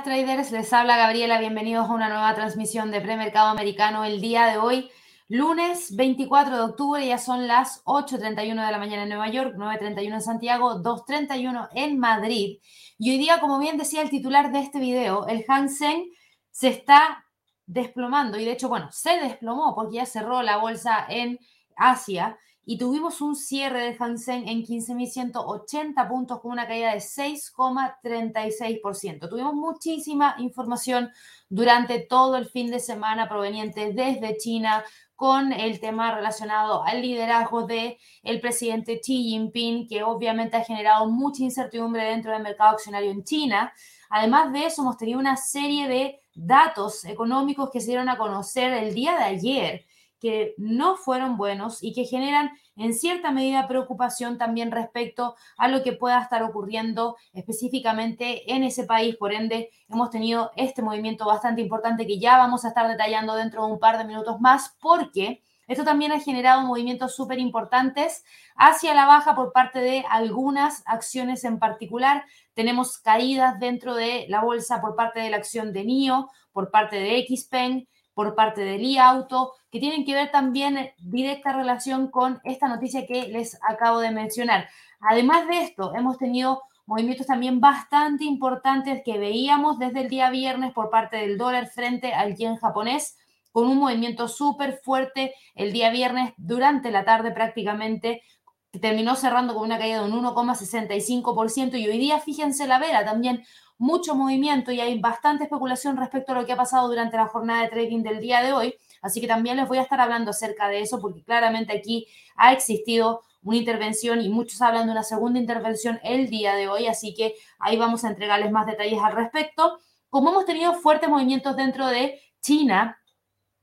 traders? Les habla Gabriela. Bienvenidos a una nueva transmisión de premercado americano el día de hoy, lunes 24 de octubre. Ya son las 8.31 de la mañana en Nueva York, 9.31 en Santiago, 2.31 en Madrid. Y hoy día, como bien decía el titular de este video, el Hansen se está desplomando y de hecho, bueno, se desplomó porque ya cerró la bolsa en Asia y tuvimos un cierre de Hansen en 15.180 puntos con una caída de 6,36%. Tuvimos muchísima información durante todo el fin de semana proveniente desde China con el tema relacionado al liderazgo de el presidente Xi Jinping, que obviamente ha generado mucha incertidumbre dentro del mercado accionario en China. Además de eso, hemos tenido una serie de datos económicos que se dieron a conocer el día de ayer que no fueron buenos y que generan en cierta medida preocupación también respecto a lo que pueda estar ocurriendo específicamente en ese país. Por ende, hemos tenido este movimiento bastante importante que ya vamos a estar detallando dentro de un par de minutos más porque... Esto también ha generado movimientos súper importantes hacia la baja por parte de algunas acciones en particular. Tenemos caídas dentro de la bolsa por parte de la acción de NIO, por parte de XPeng, por parte del iAuto, que tienen que ver también directa relación con esta noticia que les acabo de mencionar. Además de esto, hemos tenido movimientos también bastante importantes que veíamos desde el día viernes por parte del dólar frente al yen japonés, con un movimiento súper fuerte el día viernes durante la tarde prácticamente, terminó cerrando con una caída de un 1,65% y hoy día, fíjense la vera, también mucho movimiento y hay bastante especulación respecto a lo que ha pasado durante la jornada de trading del día de hoy. Así que también les voy a estar hablando acerca de eso porque claramente aquí ha existido una intervención y muchos hablan de una segunda intervención el día de hoy. Así que ahí vamos a entregarles más detalles al respecto. Como hemos tenido fuertes movimientos dentro de China,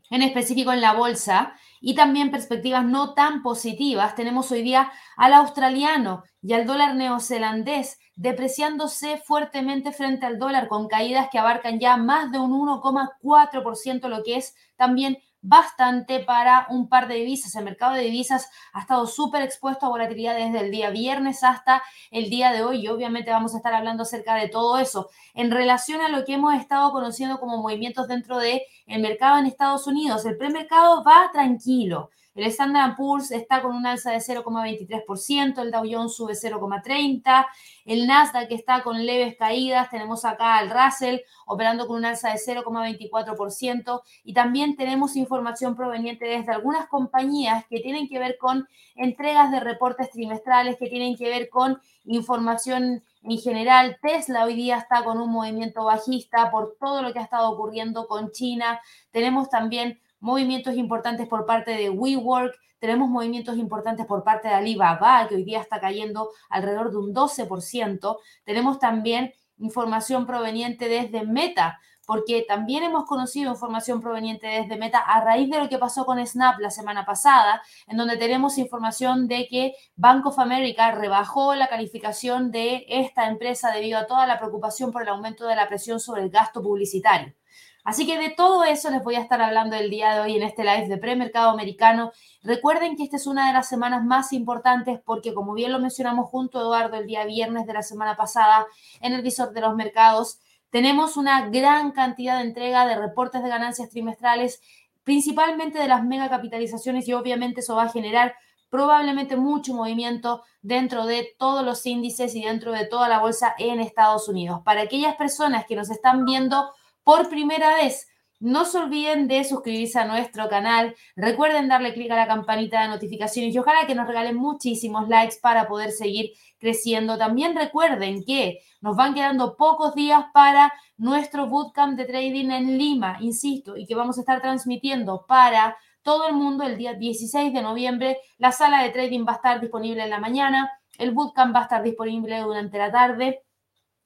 en específico en la bolsa, y también perspectivas no tan positivas. Tenemos hoy día al australiano y al dólar neozelandés depreciándose fuertemente frente al dólar con caídas que abarcan ya más de un 1,4%, lo que es también bastante para un par de divisas. El mercado de divisas ha estado súper expuesto a volatilidad desde el día viernes hasta el día de hoy y obviamente vamos a estar hablando acerca de todo eso. En relación a lo que hemos estado conociendo como movimientos dentro del el mercado en Estados Unidos, el premercado va tranquilo. El Standard Poor's está con un alza de 0,23%, el Dow Jones sube 0,30%, el Nasdaq está con leves caídas, tenemos acá al Russell operando con un alza de 0,24% y también tenemos información proveniente desde algunas compañías que tienen que ver con entregas de reportes trimestrales, que tienen que ver con información en general. Tesla hoy día está con un movimiento bajista por todo lo que ha estado ocurriendo con China. Tenemos también movimientos importantes por parte de WeWork, tenemos movimientos importantes por parte de Alibaba, que hoy día está cayendo alrededor de un 12%. Tenemos también información proveniente desde Meta, porque también hemos conocido información proveniente desde Meta a raíz de lo que pasó con Snap la semana pasada, en donde tenemos información de que Bank of America rebajó la calificación de esta empresa debido a toda la preocupación por el aumento de la presión sobre el gasto publicitario. Así que de todo eso les voy a estar hablando el día de hoy en este live de premercado americano. Recuerden que esta es una de las semanas más importantes porque, como bien lo mencionamos junto a Eduardo el día viernes de la semana pasada en el visor de los mercados, tenemos una gran cantidad de entrega de reportes de ganancias trimestrales, principalmente de las megacapitalizaciones y obviamente eso va a generar probablemente mucho movimiento dentro de todos los índices y dentro de toda la bolsa en Estados Unidos. Para aquellas personas que nos están viendo por primera vez. No se olviden de suscribirse a nuestro canal. Recuerden darle clic a la campanita de notificaciones y ojalá que nos regalen muchísimos likes para poder seguir creciendo. También recuerden que nos van quedando pocos días para nuestro bootcamp de trading en Lima, insisto, y que vamos a estar transmitiendo para todo el mundo el día 16 de noviembre. La sala de trading va a estar disponible en la mañana, el bootcamp va a estar disponible durante la tarde.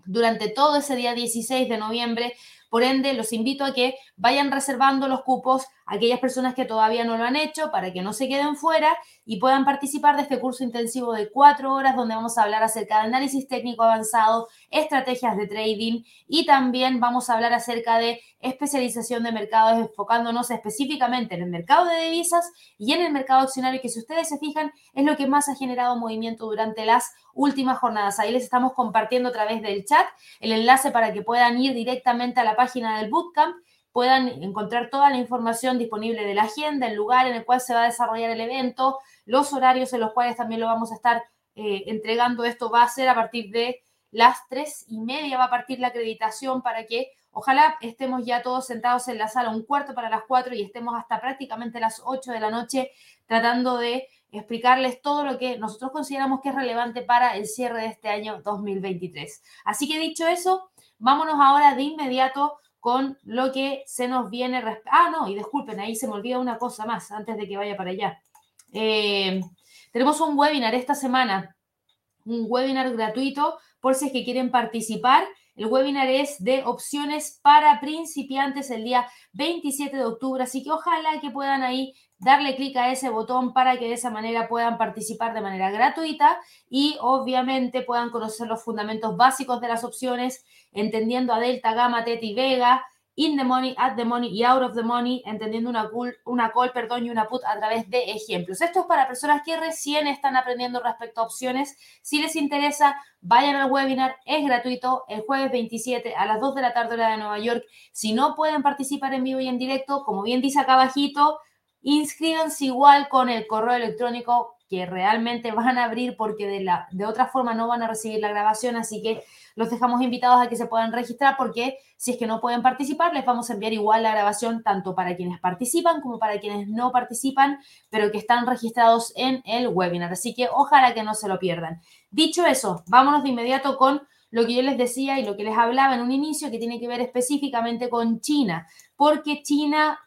Durante todo ese día 16 de noviembre Por ende, los invito a que vayan reservando los cupos aquellas personas que todavía no lo han hecho para que no se queden fuera y puedan participar de este curso intensivo de cuatro horas donde vamos a hablar acerca de análisis técnico avanzado, estrategias de trading y también vamos a hablar acerca de especialización de mercados enfocándonos específicamente en el mercado de divisas y en el mercado accionario que si ustedes se fijan es lo que más ha generado movimiento durante las últimas jornadas. Ahí les estamos compartiendo a través del chat el enlace para que puedan ir directamente a la página del bootcamp, puedan encontrar toda la información disponible de la agenda, el lugar en el cual se va a desarrollar el evento, los horarios en los cuales también lo vamos a estar eh, entregando. Esto va a ser a partir de las tres y media, va a partir la acreditación para que ojalá estemos ya todos sentados en la sala un cuarto para las cuatro y estemos hasta prácticamente las ocho de la noche tratando de explicarles todo lo que nosotros consideramos que es relevante para el cierre de este año 2023. Así que dicho eso, Vámonos ahora de inmediato con lo que se nos viene. Ah, no, y disculpen, ahí se me olvida una cosa más antes de que vaya para allá. Eh, tenemos un webinar esta semana, un webinar gratuito por si es que quieren participar. El webinar es de opciones para principiantes el día 27 de octubre, así que ojalá que puedan ahí darle clic a ese botón para que de esa manera puedan participar de manera gratuita y obviamente puedan conocer los fundamentos básicos de las opciones, entendiendo a delta, gamma, teta y vega, in the money, at the money y out of the money, entendiendo una call, una call perdón, y una put a través de ejemplos. Esto es para personas que recién están aprendiendo respecto a opciones. Si les interesa, vayan al webinar, es gratuito, el jueves 27 a las 2 de la tarde hora de Nueva York. Si no pueden participar en vivo y en directo, como bien dice acá abajito, inscríbanse igual con el correo electrónico que realmente van a abrir porque de, la, de otra forma no van a recibir la grabación, así que los dejamos invitados a que se puedan registrar porque si es que no pueden participar, les vamos a enviar igual la grabación tanto para quienes participan como para quienes no participan, pero que están registrados en el webinar. Así que ojalá que no se lo pierdan. Dicho eso, vámonos de inmediato con lo que yo les decía y lo que les hablaba en un inicio que tiene que ver específicamente con China, porque China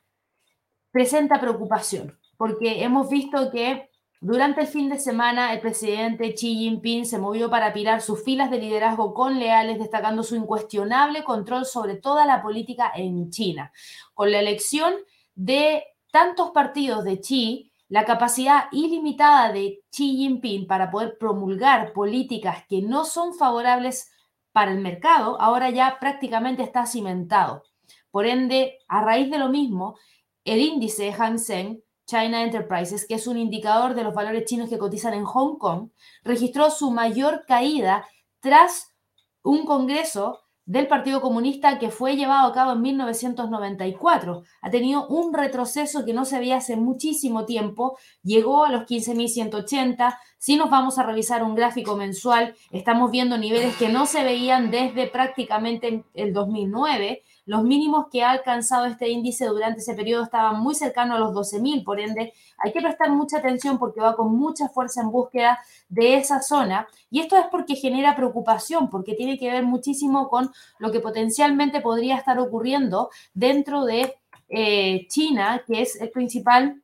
presenta preocupación, porque hemos visto que durante el fin de semana el presidente Xi Jinping se movió para pirar sus filas de liderazgo con leales, destacando su incuestionable control sobre toda la política en China. Con la elección de tantos partidos de Xi, la capacidad ilimitada de Xi Jinping para poder promulgar políticas que no son favorables para el mercado, ahora ya prácticamente está cimentado. Por ende, a raíz de lo mismo, el índice Hang Seng China Enterprises, que es un indicador de los valores chinos que cotizan en Hong Kong, registró su mayor caída tras un congreso del Partido Comunista que fue llevado a cabo en 1994. Ha tenido un retroceso que no se veía hace muchísimo tiempo, llegó a los 15.180. Si nos vamos a revisar un gráfico mensual, estamos viendo niveles que no se veían desde prácticamente el 2009 los mínimos que ha alcanzado este índice durante ese periodo estaban muy cercanos a los 12.000, por ende hay que prestar mucha atención porque va con mucha fuerza en búsqueda de esa zona. Y esto es porque genera preocupación, porque tiene que ver muchísimo con lo que potencialmente podría estar ocurriendo dentro de eh, China, que es el principal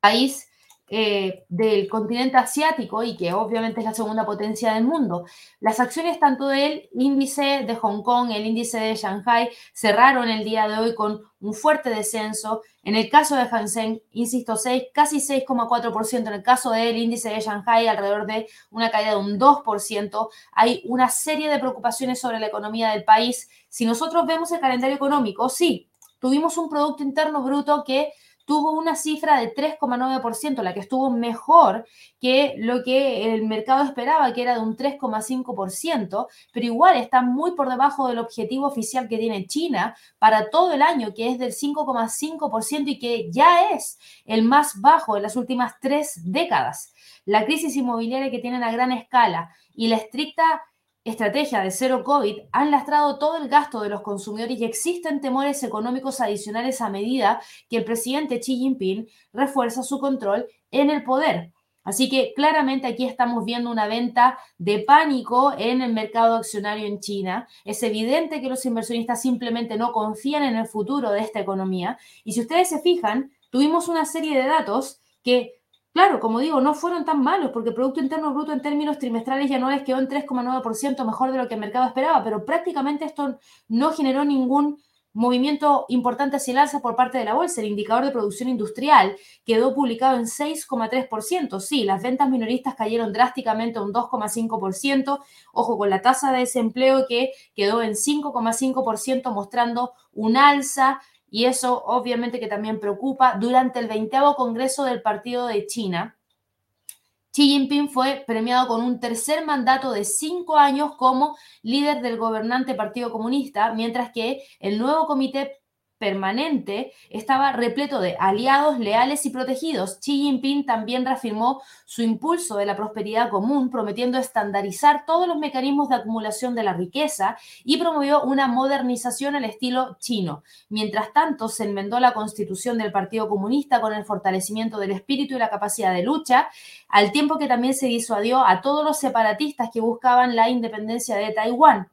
país eh, del continente asiático y que obviamente es la segunda potencia del mundo. Las acciones tanto del índice de Hong Kong, el índice de Shanghai, cerraron el día de hoy con un fuerte descenso. En el caso de Hansen, insisto, 6, casi 6,4%. En el caso del índice de Shanghai, alrededor de una caída de un 2%. Hay una serie de preocupaciones sobre la economía del país. Si nosotros vemos el calendario económico, sí, tuvimos un Producto Interno Bruto que tuvo una cifra de 3,9%, la que estuvo mejor que lo que el mercado esperaba, que era de un 3,5%, pero igual está muy por debajo del objetivo oficial que tiene China para todo el año, que es del 5,5% y que ya es el más bajo de las últimas tres décadas. La crisis inmobiliaria que tienen a gran escala y la estricta estrategia de cero COVID han lastrado todo el gasto de los consumidores y existen temores económicos adicionales a medida que el presidente Xi Jinping refuerza su control en el poder. Así que claramente aquí estamos viendo una venta de pánico en el mercado accionario en China. Es evidente que los inversionistas simplemente no confían en el futuro de esta economía. Y si ustedes se fijan, tuvimos una serie de datos que Claro, como digo, no fueron tan malos porque el Producto Interno Bruto en términos trimestrales y anuales quedó en 3,9% mejor de lo que el mercado esperaba, pero prácticamente esto no generó ningún movimiento importante hacia el alza por parte de la bolsa. El indicador de producción industrial quedó publicado en 6,3%. Sí, las ventas minoristas cayeron drásticamente un 2,5%. Ojo con la tasa de desempleo que quedó en 5,5%, mostrando un alza. Y eso obviamente que también preocupa. Durante el 20 Congreso del Partido de China, Xi Jinping fue premiado con un tercer mandato de cinco años como líder del gobernante Partido Comunista, mientras que el nuevo comité permanente estaba repleto de aliados leales y protegidos. Xi Jinping también reafirmó su impulso de la prosperidad común, prometiendo estandarizar todos los mecanismos de acumulación de la riqueza y promovió una modernización al estilo chino. Mientras tanto, se enmendó la constitución del Partido Comunista con el fortalecimiento del espíritu y la capacidad de lucha, al tiempo que también se disuadió a todos los separatistas que buscaban la independencia de Taiwán.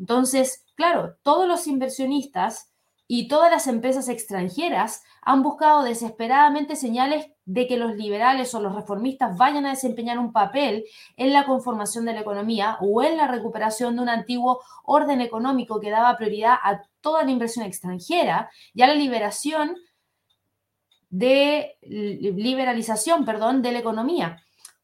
Entonces, claro, todos los inversionistas y todas las empresas extranjeras han buscado desesperadamente señales de que los liberales o los reformistas vayan a desempeñar un papel en la conformación de la economía o en la recuperación de un antiguo orden económico que daba prioridad a toda la inversión extranjera y a la liberación de liberalización, perdón, de la economía.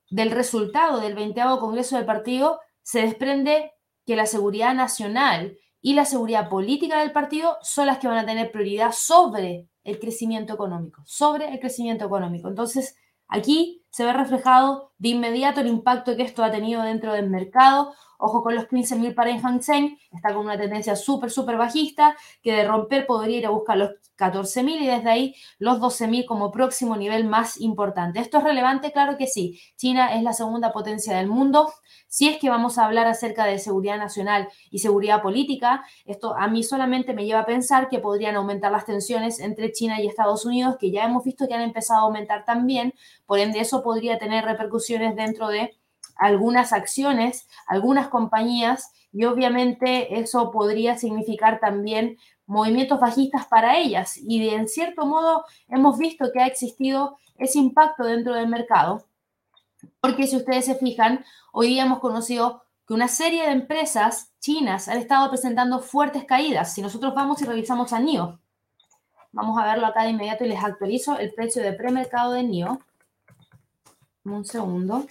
Del resultado del 20 Congreso del Partido se desprende que la seguridad nacional y la seguridad política del partido son las que van a tener prioridad sobre el crecimiento económico, sobre el crecimiento económico. Entonces, aquí se ve reflejado de inmediato el impacto que esto ha tenido dentro del mercado. Ojo con los 15.000 para Hang Seng, está con una tendencia súper, súper bajista, que de romper podría ir a buscar los 14.000 y desde ahí los 12.000 como próximo nivel más importante. ¿Esto es relevante? Claro que sí. China es la segunda potencia del mundo. Si es que vamos a hablar acerca de seguridad nacional y seguridad política, esto a mí solamente me lleva a pensar que podrían aumentar las tensiones entre China y Estados Unidos, que ya hemos visto que han empezado a aumentar también. Por ende, eso podría tener repercusiones dentro de algunas acciones, algunas compañías y obviamente eso podría significar también movimientos bajistas para ellas. Y en cierto modo hemos visto que ha existido ese impacto dentro del mercado, porque si ustedes se fijan, hoy día hemos conocido que una serie de empresas chinas han estado presentando fuertes caídas. Si nosotros vamos y revisamos a NIO, vamos a verlo acá de inmediato y les actualizo el precio de premercado de NIO. Un segundo.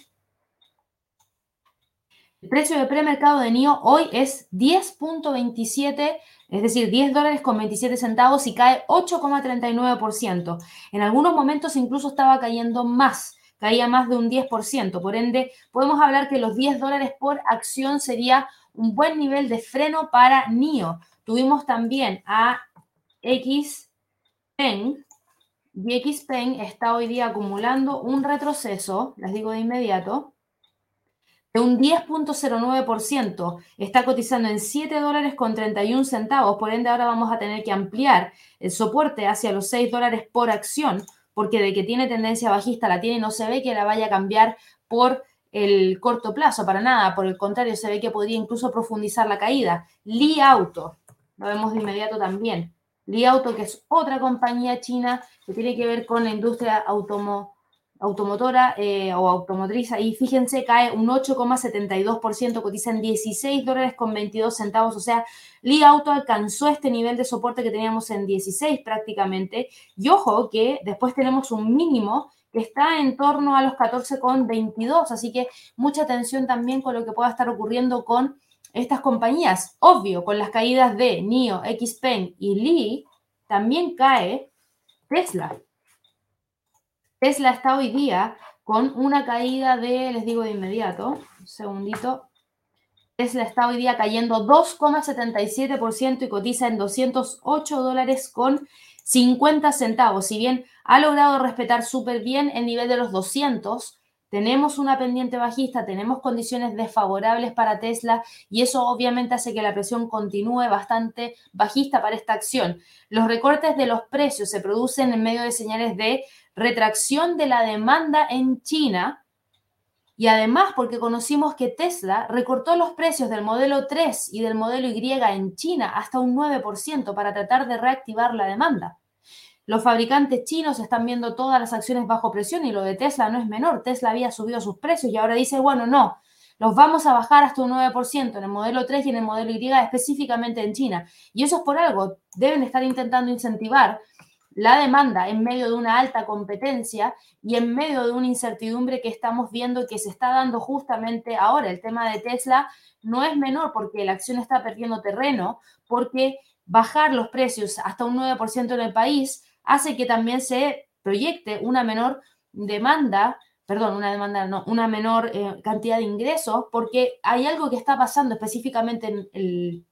El precio de premercado de NIO hoy es 10.27, es decir, 10 dólares con 27 centavos y cae 8,39%. En algunos momentos incluso estaba cayendo más, caía más de un 10%. Por ende, podemos hablar que los 10 dólares por acción sería un buen nivel de freno para NIO. Tuvimos también a XPeng, y XPeng está hoy día acumulando un retroceso, les digo de inmediato, de un 10.09%. Está cotizando en 7 dólares con 31 centavos. Por ende, ahora vamos a tener que ampliar el soporte hacia los 6 dólares por acción, porque de que tiene tendencia bajista la tiene y no se ve que la vaya a cambiar por el corto plazo, para nada. Por el contrario, se ve que podría incluso profundizar la caída. Li Auto, lo vemos de inmediato también. Li Auto, que es otra compañía china que tiene que ver con la industria automotriz automotora eh, o automotriz, ahí fíjense, cae un 8,72%, cotiza en 16 dólares con 22 centavos, o sea, Li Auto alcanzó este nivel de soporte que teníamos en 16 prácticamente, y ojo que después tenemos un mínimo que está en torno a los 14,22, así que mucha atención también con lo que pueda estar ocurriendo con estas compañías. Obvio, con las caídas de NIO, XPeng y Li, también cae Tesla. Tesla está hoy día con una caída de, les digo de inmediato, un segundito, Tesla está hoy día cayendo 2,77% y cotiza en 208 dólares con 50 centavos. Si bien ha logrado respetar súper bien el nivel de los 200, tenemos una pendiente bajista, tenemos condiciones desfavorables para Tesla y eso obviamente hace que la presión continúe bastante bajista para esta acción. Los recortes de los precios se producen en medio de señales de retracción de la demanda en China y además porque conocimos que Tesla recortó los precios del modelo 3 y del modelo Y en China hasta un 9% para tratar de reactivar la demanda. Los fabricantes chinos están viendo todas las acciones bajo presión y lo de Tesla no es menor. Tesla había subido sus precios y ahora dice, bueno, no, los vamos a bajar hasta un 9% en el modelo 3 y en el modelo Y específicamente en China. Y eso es por algo. Deben estar intentando incentivar la demanda en medio de una alta competencia y en medio de una incertidumbre que estamos viendo que se está dando justamente ahora. El tema de Tesla no es menor porque la acción está perdiendo terreno, porque bajar los precios hasta un 9% en el país hace que también se proyecte una menor demanda, perdón, una demanda, no, una menor eh, cantidad de ingresos, porque hay algo que está pasando específicamente en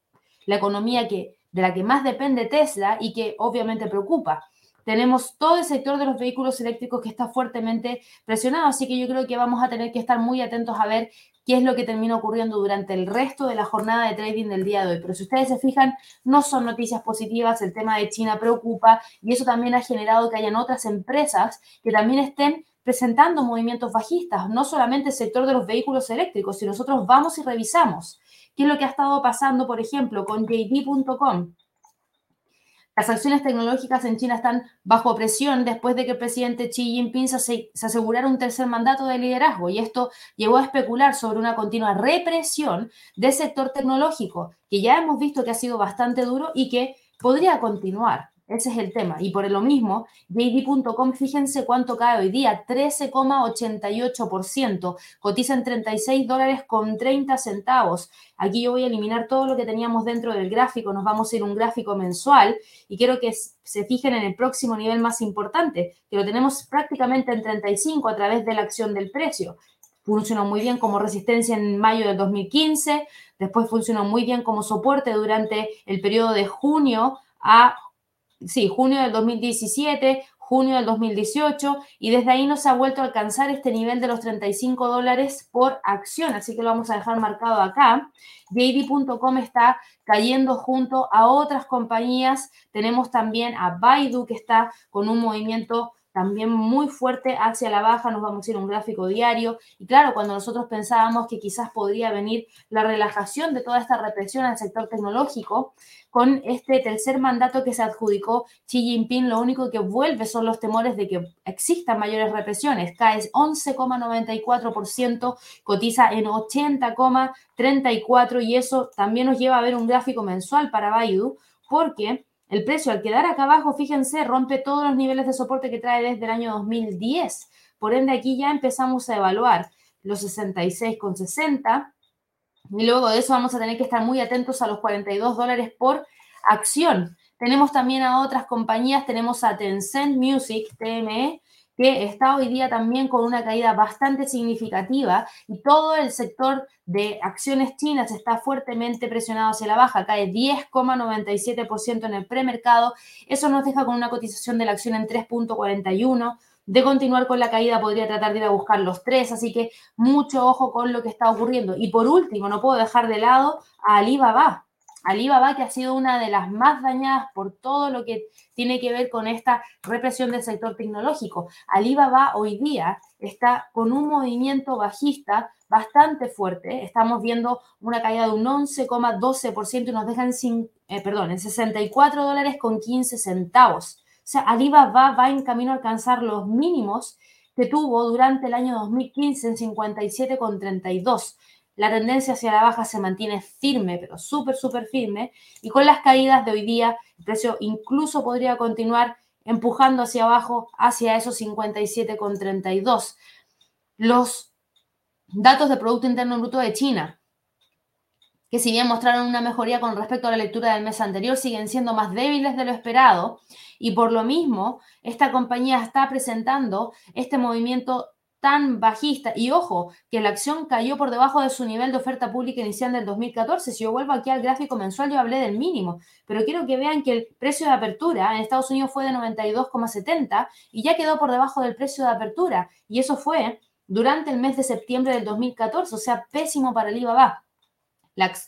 la economía que, de la que más depende Tesla y que obviamente preocupa. Tenemos todo el sector de los vehículos eléctricos que está fuertemente presionado, así que yo creo que vamos a tener que estar muy atentos a ver qué es lo que termina ocurriendo durante el resto de la jornada de trading del día de hoy. Pero si ustedes se fijan, no son noticias positivas, el tema de China preocupa y eso también ha generado que hayan otras empresas que también estén presentando movimientos bajistas, no solamente el sector de los vehículos eléctricos, si nosotros vamos y revisamos qué es lo que ha estado pasando, por ejemplo, con JD.com, las acciones tecnológicas en China están bajo presión después de que el presidente Xi Jinping se, asegurara un tercer mandato de liderazgo y esto llevó a especular sobre una continua represión del sector tecnológico, que ya hemos visto que ha sido bastante duro y que podría continuar. Ese es el tema. Y por lo mismo, JD.com, fíjense cuánto cae hoy día, 13,88%. Cotiza en 36 dólares con 30 centavos. Aquí yo voy a eliminar todo lo que teníamos dentro del gráfico. Nos vamos a ir a un gráfico mensual y quiero que se fijen en el próximo nivel más importante, que lo tenemos prácticamente en 35 a través de la acción del precio. Funcionó muy bien como resistencia en mayo del 2015, después funcionó muy bien como soporte durante el periodo de junio a sí, junio del 2017, junio del 2018, y desde ahí no se ha vuelto a alcanzar este nivel de los 35 dólares por acción, así que lo vamos a dejar marcado acá. JD.com está cayendo junto a otras compañías. Tenemos también a Baidu que está con un movimiento también muy fuerte hacia la baja, nos vamos a ir a un gráfico diario. Y claro, cuando nosotros pensábamos que quizás podría venir la relajación de toda esta represión al sector tecnológico, con este tercer mandato que se adjudicó Xi Jinping, lo único que vuelve son los temores de que existan mayores represiones. Cae 11,94%, cotiza en 80,34% y eso también nos lleva a ver un gráfico mensual para Baidu, porque el precio al quedar acá abajo, fíjense, rompe todos los niveles de soporte que trae desde el año 2010. Por ende, aquí ya empezamos a evaluar los 66,60 y luego de eso vamos a tener que estar muy atentos a los 42 dólares por acción. Tenemos también a otras compañías, tenemos a Tencent Music, TME, que está hoy día también con una caída bastante significativa y todo el sector de acciones chinas está fuertemente presionado hacia la baja, cae 10,97% en el premercado. Eso nos deja con una cotización de la acción en 3.41. De continuar con la caída podría tratar de ir a buscar los tres, así que mucho ojo con lo que está ocurriendo. Y por último, no puedo dejar de lado a Alibaba. Alibaba que ha sido una de las más dañadas por todo lo que tiene que ver con esta represión del sector tecnológico. Alibaba hoy día está con un movimiento bajista bastante fuerte. Estamos viendo una caída de un 11,12% y nos dejan sin, eh, perdón, en 64 dólares con 15 centavos. O sea, Alibaba va en camino a alcanzar los mínimos que tuvo durante el año 2015 en 57,32 la tendencia hacia la baja se mantiene firme, pero súper, súper firme, y con las caídas de hoy día, el precio incluso podría continuar empujando hacia abajo, hacia esos 57,32. Los datos de Producto Interno Bruto de China, que si bien mostraron una mejoría con respecto a la lectura del mes anterior, siguen siendo más débiles de lo esperado y por lo mismo esta compañía está presentando este movimiento tan bajista. Y ojo, que la acción cayó por debajo de su nivel de oferta pública inicial del 2014. Si yo vuelvo aquí al gráfico mensual, yo hablé del mínimo, pero quiero que vean que el precio de apertura en Estados Unidos fue de 92,70 y ya quedó por debajo del precio de apertura. Y eso fue durante el mes de septiembre del 2014, o sea, pésimo para el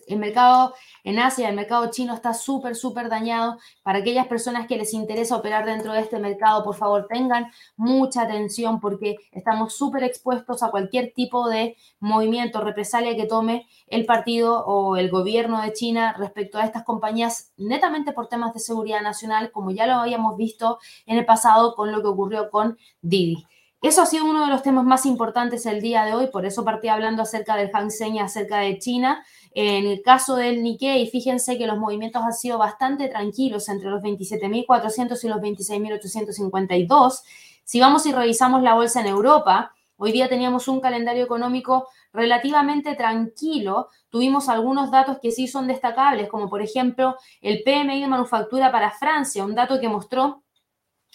El mercado en Asia, el mercado chino está súper, súper dañado. Para aquellas personas que les interesa operar dentro de este mercado, por favor, tengan mucha atención porque estamos súper expuestos a cualquier tipo de movimiento, represalia que tome el partido o el gobierno de China respecto a estas compañías, netamente por temas de seguridad nacional, como ya lo habíamos visto en el pasado con lo que ocurrió con Didi. Eso ha sido uno de los temas más importantes el día de hoy, por eso partí hablando acerca del Hang Seng acerca de China. En el caso del Nikkei, fíjense que los movimientos han sido bastante tranquilos entre los 27.400 y los 26.852. Si vamos y revisamos la bolsa en Europa, hoy día teníamos un calendario económico relativamente tranquilo. Tuvimos algunos datos que sí son destacables, como por ejemplo el PMI de manufactura para Francia, un dato que mostró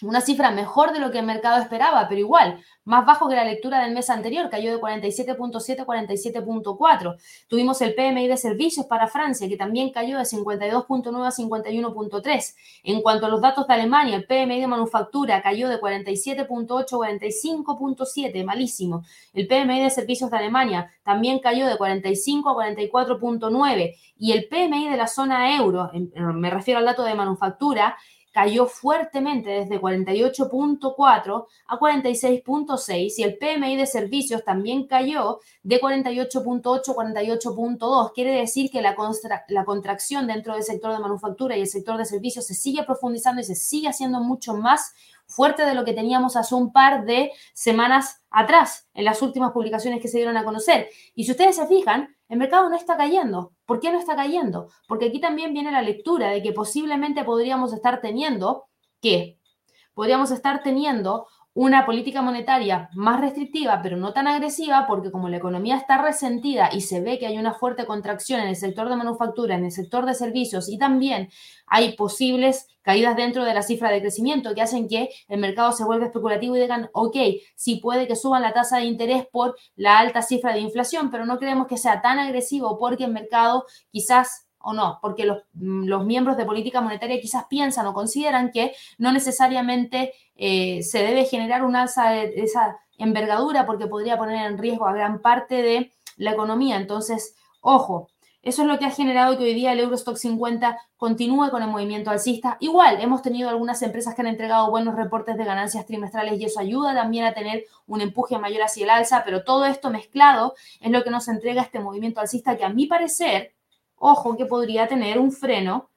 una cifra mejor de lo que el mercado esperaba, pero igual, más bajo que la lectura del mes anterior, cayó de 47.7 a 47.4. Tuvimos el PMI de servicios para Francia, que también cayó de 52.9 a 51.3. En cuanto a los datos de Alemania, el PMI de manufactura cayó de 47.8 a 45.7, malísimo. El PMI de servicios de Alemania también cayó de 45 a 44.9. Y el PMI de la zona euro, me refiero al dato de manufactura, cayó fuertemente desde 48.4 a 46.6 y el PMI de servicios también cayó de 48.8 a 48.2. Quiere decir que la, la contracción dentro del sector de manufactura y el sector de servicios se sigue profundizando y se sigue haciendo mucho más fuerte de lo que teníamos hace un par de semanas atrás en las últimas publicaciones que se dieron a conocer. Y si ustedes se fijan, el mercado no está cayendo. ¿Por qué no está cayendo? Porque aquí también viene la lectura de que posiblemente podríamos estar teniendo, ¿qué? Podríamos estar teniendo una política monetaria más restrictiva, pero no tan agresiva, porque como la economía está resentida y se ve que hay una fuerte contracción en el sector de manufactura, en el sector de servicios y también hay posibles caídas dentro de la cifra de crecimiento que hacen que el mercado se vuelva especulativo y digan, ok, sí puede que suban la tasa de interés por la alta cifra de inflación, pero no creemos que sea tan agresivo porque el mercado quizás o no, porque los, los, miembros de política monetaria quizás piensan o consideran que no necesariamente eh, se debe generar un alza de esa envergadura porque podría poner en riesgo a gran parte de la economía. Entonces, ojo, eso es lo que ha generado que hoy día el Eurostock 50 continúe con el movimiento alcista. Igual, hemos tenido algunas empresas que han entregado buenos reportes de ganancias trimestrales y eso ayuda también a tener un empuje mayor hacia el alza, pero todo esto mezclado es lo que nos entrega este movimiento alcista que a mi parecer ojo que podría tener un freno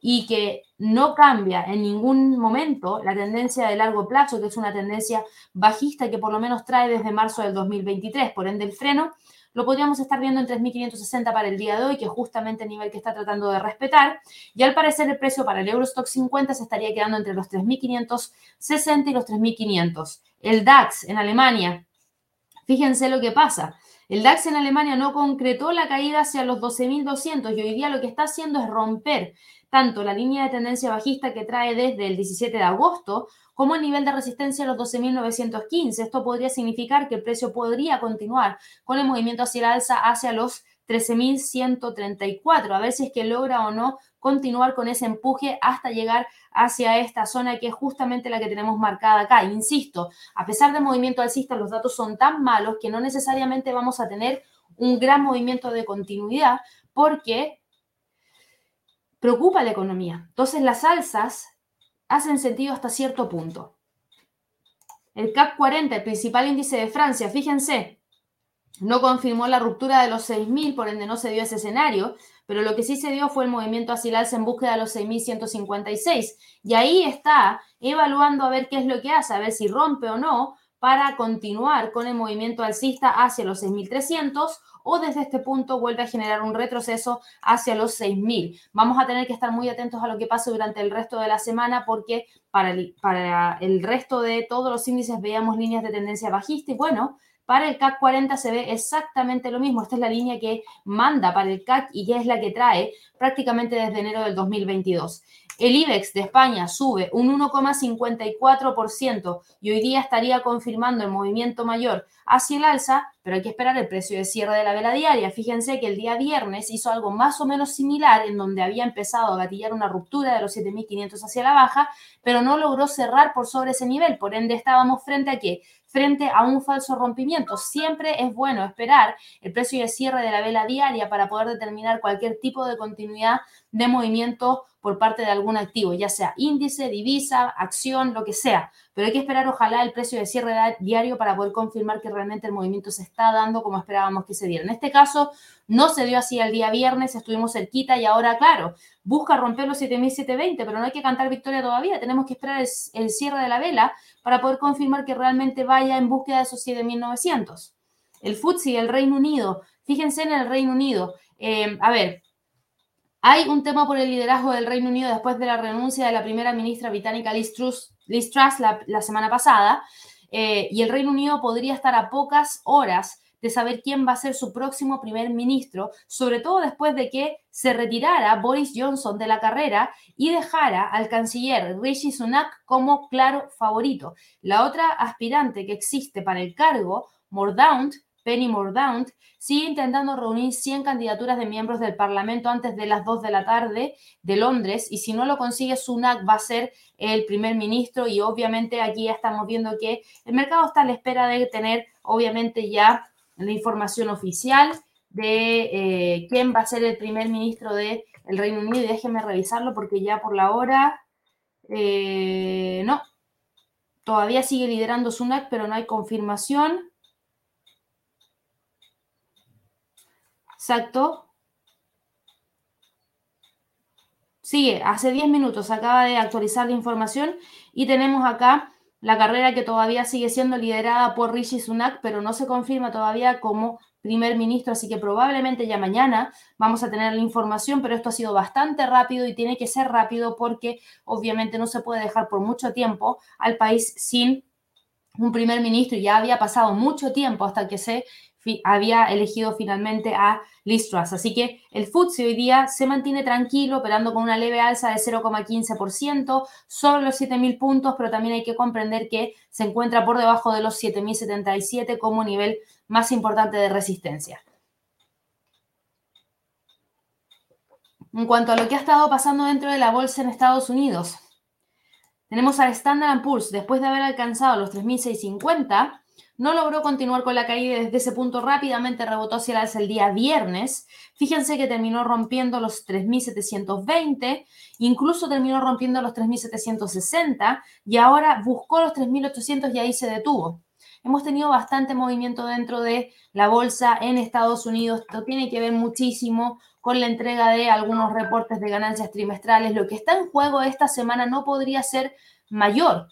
y que no cambia en ningún momento la tendencia de largo plazo, que es una tendencia bajista que por lo menos trae desde marzo del 2023. Por ende, el freno lo podríamos estar viendo en 3.560 para el día de hoy, que es justamente el nivel que está tratando de respetar. Y al parecer el precio para el Eurostock 50 se estaría quedando entre los 3.560 y los 3.500. El DAX en Alemania, fíjense lo que pasa. El DAX en Alemania no concretó la caída hacia los 12.200 y hoy día lo que está haciendo es romper tanto la línea de tendencia bajista que trae desde el 17 de agosto como el nivel de resistencia a los 12.915. Esto podría significar que el precio podría continuar con el movimiento hacia el alza hacia los 13.134, a ver si es que logra o no continuar con ese empuje hasta llegar hacia esta zona que es justamente la que tenemos marcada acá. Insisto, a pesar del movimiento alcista, los datos son tan malos que no necesariamente vamos a tener un gran movimiento de continuidad porque preocupa la economía. Entonces las alzas hacen sentido hasta cierto punto. El CAC 40, el principal índice de Francia, fíjense, no confirmó la ruptura de los 6.000, por ende no se dio ese escenario, pero lo que sí se dio fue el movimiento hacia en búsqueda de los 6.156. Y ahí está evaluando a ver qué es lo que hace, a ver si rompe o no para continuar con el movimiento alcista hacia los 6.300 o desde este punto vuelve a generar un retroceso hacia los 6.000. Vamos a tener que estar muy atentos a lo que pase durante el resto de la semana porque para el, para el resto de todos los índices veíamos líneas de tendencia bajista y bueno, para el CAC 40 se ve exactamente lo mismo. Esta es la línea que manda para el CAC y que es la que trae prácticamente desde enero del 2022. El IBEX de España sube un 1,54% y hoy día estaría confirmando el movimiento mayor hacia el alza, pero hay que esperar el precio de cierre de la vela diaria. Fíjense que el día viernes hizo algo más o menos similar en donde había empezado a gatillar una ruptura de los 7.500 hacia la baja, pero no logró cerrar por sobre ese nivel. Por ende, estábamos frente a que frente a un falso rompimiento. Siempre es bueno esperar el precio de cierre de la vela diaria para poder determinar cualquier tipo de continuidad de movimiento por parte de algún activo, ya sea índice, divisa, acción, lo que sea. Pero hay que esperar, ojalá, el precio de cierre diario para poder confirmar que realmente el movimiento se está dando como esperábamos que se diera. En este caso, no se dio así el día viernes, estuvimos cerquita y ahora, claro, busca romper los 7.720, pero no hay que cantar victoria todavía. Tenemos que esperar el, cierre de la vela para poder confirmar que realmente vaya en búsqueda de esos 7.900. El FTSE, el Reino Unido, fíjense en el Reino Unido. Eh, a ver, hay un tema por el liderazgo del Reino Unido después de la renuncia de la primera ministra británica Liz Truss, la, semana pasada, eh, y el Reino Unido podría estar a pocas horas de saber quién va a ser su próximo primer ministro, sobre todo después de que se retirara Boris Johnson de la carrera y dejara al canciller Rishi Sunak como claro favorito. La otra aspirante que existe para el cargo, Mordaunt, Penny Mordaunt, sigue intentando reunir 100 candidaturas de miembros del Parlamento antes de las 2 de la tarde de Londres y si no lo consigue, Sunak va a ser el primer ministro y obviamente aquí ya estamos viendo que el mercado está a la espera de tener obviamente ya la información oficial de eh, quién va a ser el primer ministro del Reino Unido y déjenme revisarlo porque ya por la hora eh, no, todavía sigue liderando Sunak pero no hay confirmación. Exacto. Sigue, hace 10 minutos acaba de actualizar la información y tenemos acá la carrera que todavía sigue siendo liderada por Rishi Sunak, pero no se confirma todavía como primer ministro, así que probablemente ya mañana vamos a tener la información, pero esto ha sido bastante rápido y tiene que ser rápido porque obviamente no se puede dejar por mucho tiempo al país sin un primer ministro y ya había pasado mucho tiempo hasta que se había elegido finalmente a Liz Truss. Así que el FTSE hoy día se mantiene tranquilo, operando con una leve alza de 0,15%, sobre los 7.000 puntos, pero también hay que comprender que se encuentra por debajo de los 7.077 como nivel más importante de resistencia. En cuanto a lo que ha estado pasando dentro de la bolsa en Estados Unidos, tenemos al Standard Poor's, después de haber alcanzado los 3.650, no logró continuar con la caída desde ese punto rápidamente rebotó hacia el alza el día viernes. Fíjense que terminó rompiendo los 3.720, incluso terminó rompiendo los 3.760 y ahora buscó los 3.800 y ahí se detuvo. Hemos tenido bastante movimiento dentro de la bolsa en Estados Unidos. Esto tiene que ver muchísimo con la entrega de algunos reportes de ganancias trimestrales. Lo que está en juego esta semana no podría ser mayor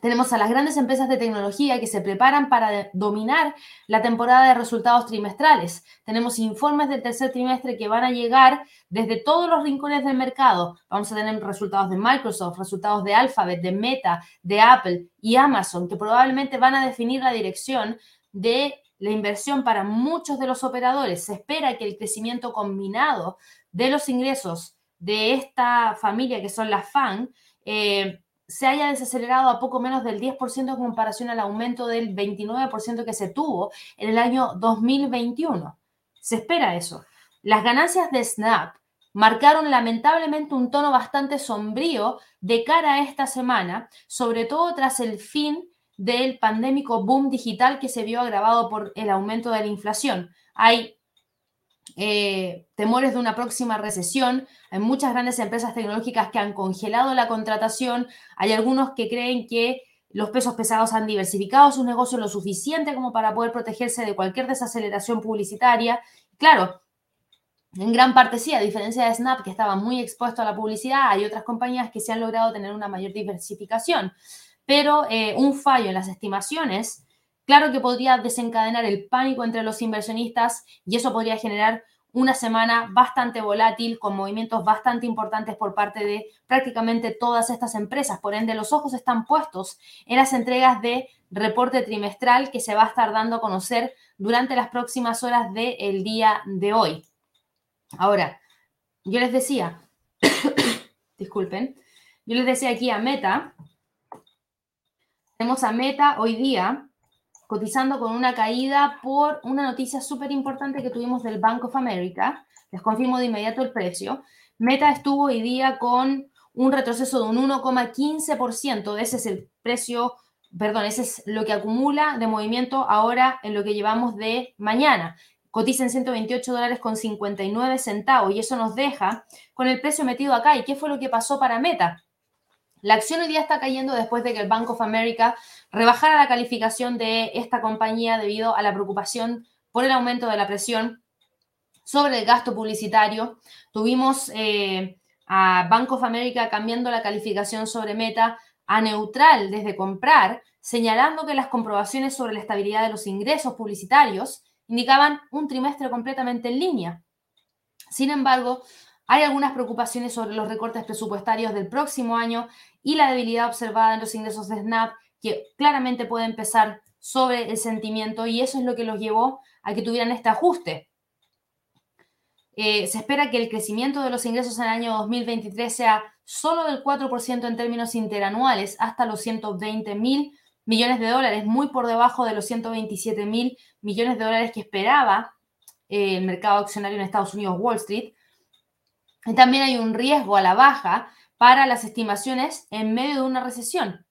tenemos a las grandes empresas de tecnología que se preparan para dominar la temporada de resultados trimestrales. Tenemos informes del tercer trimestre que van a llegar desde todos los rincones del mercado. Vamos a tener resultados de Microsoft, resultados de Alphabet, de Meta, de Apple y Amazon, que probablemente van a definir la dirección de la inversión para muchos de los operadores. Se espera que el crecimiento combinado de los ingresos de esta familia, que son las FAN, eh, se haya desacelerado a poco menos del 10% en comparación al aumento del 29% que se tuvo en el año 2021. Se espera eso. Las ganancias de Snap marcaron lamentablemente un tono bastante sombrío de cara a esta semana, sobre todo tras el fin del pandémico boom digital que se vio agravado por el aumento de la inflación. Hay eh, temores de una próxima recesión. Hay muchas grandes empresas tecnológicas que han congelado la contratación. Hay algunos que creen que los pesos pesados han diversificado sus negocios lo suficiente como para poder protegerse de cualquier desaceleración publicitaria. Claro, en gran parte sí, a diferencia de Snap, que estaba muy expuesto a la publicidad, hay otras compañías que se han logrado tener una mayor diversificación. Pero eh, un fallo en las estimaciones Claro que podría desencadenar el pánico entre los inversionistas y eso podría generar una semana bastante volátil con movimientos bastante importantes por parte de prácticamente todas estas empresas. Por ende, los ojos están puestos en las entregas de reporte trimestral que se va a estar dando a conocer durante las próximas horas del día de hoy. Ahora, yo les decía, disculpen, yo les decía aquí a Meta, tenemos a Meta hoy día cotizando con una caída por una noticia súper importante que tuvimos del Bank of America. Les confirmo de inmediato el precio. Meta estuvo hoy día con un retroceso de un 1,15%. Ese es el precio, perdón, ese es lo que acumula de movimiento ahora en lo que llevamos de mañana. cotiza en 128 dólares con 59 centavos y eso nos deja con el precio metido acá. ¿Y qué fue lo que pasó para Meta? La acción hoy día está cayendo después de que el Bank of America rebajara la calificación de esta compañía debido a la preocupación por el aumento de la presión sobre el gasto publicitario. Tuvimos eh, a Bank of America cambiando la calificación sobre Meta a neutral desde comprar, señalando que las comprobaciones sobre la estabilidad de los ingresos publicitarios indicaban un trimestre completamente en línea. Sin embargo, hay algunas preocupaciones sobre los recortes presupuestarios del próximo año y la debilidad observada en los ingresos de Snap, que claramente puede empezar sobre el sentimiento y eso es lo que los llevó a que tuvieran este ajuste. Eh, se espera que el crecimiento de los ingresos en el año 2023 sea solo del 4% en términos interanuales, hasta los 120 mil millones de dólares, muy por debajo de los 127 mil millones de dólares que esperaba eh, el mercado accionario en Estados Unidos, Wall Street. También hay un riesgo a la baja para las estimaciones en medio de una recesión.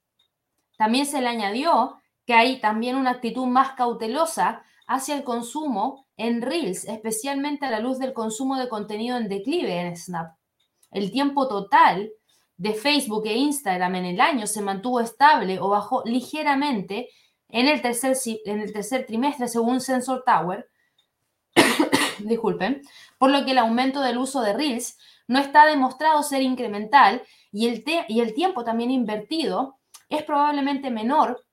También se le añadió que hay también una actitud más cautelosa hacia el consumo en Reels, especialmente a la luz del consumo de contenido en declive en Snap. El tiempo total de Facebook e Instagram en el año se mantuvo estable o bajó ligeramente en el tercer, en el tercer trimestre, según Sensor Tower. Disculpen, por lo que el aumento del uso de Reels no está demostrado ser incremental y el, y el tiempo también invertido es probablemente menor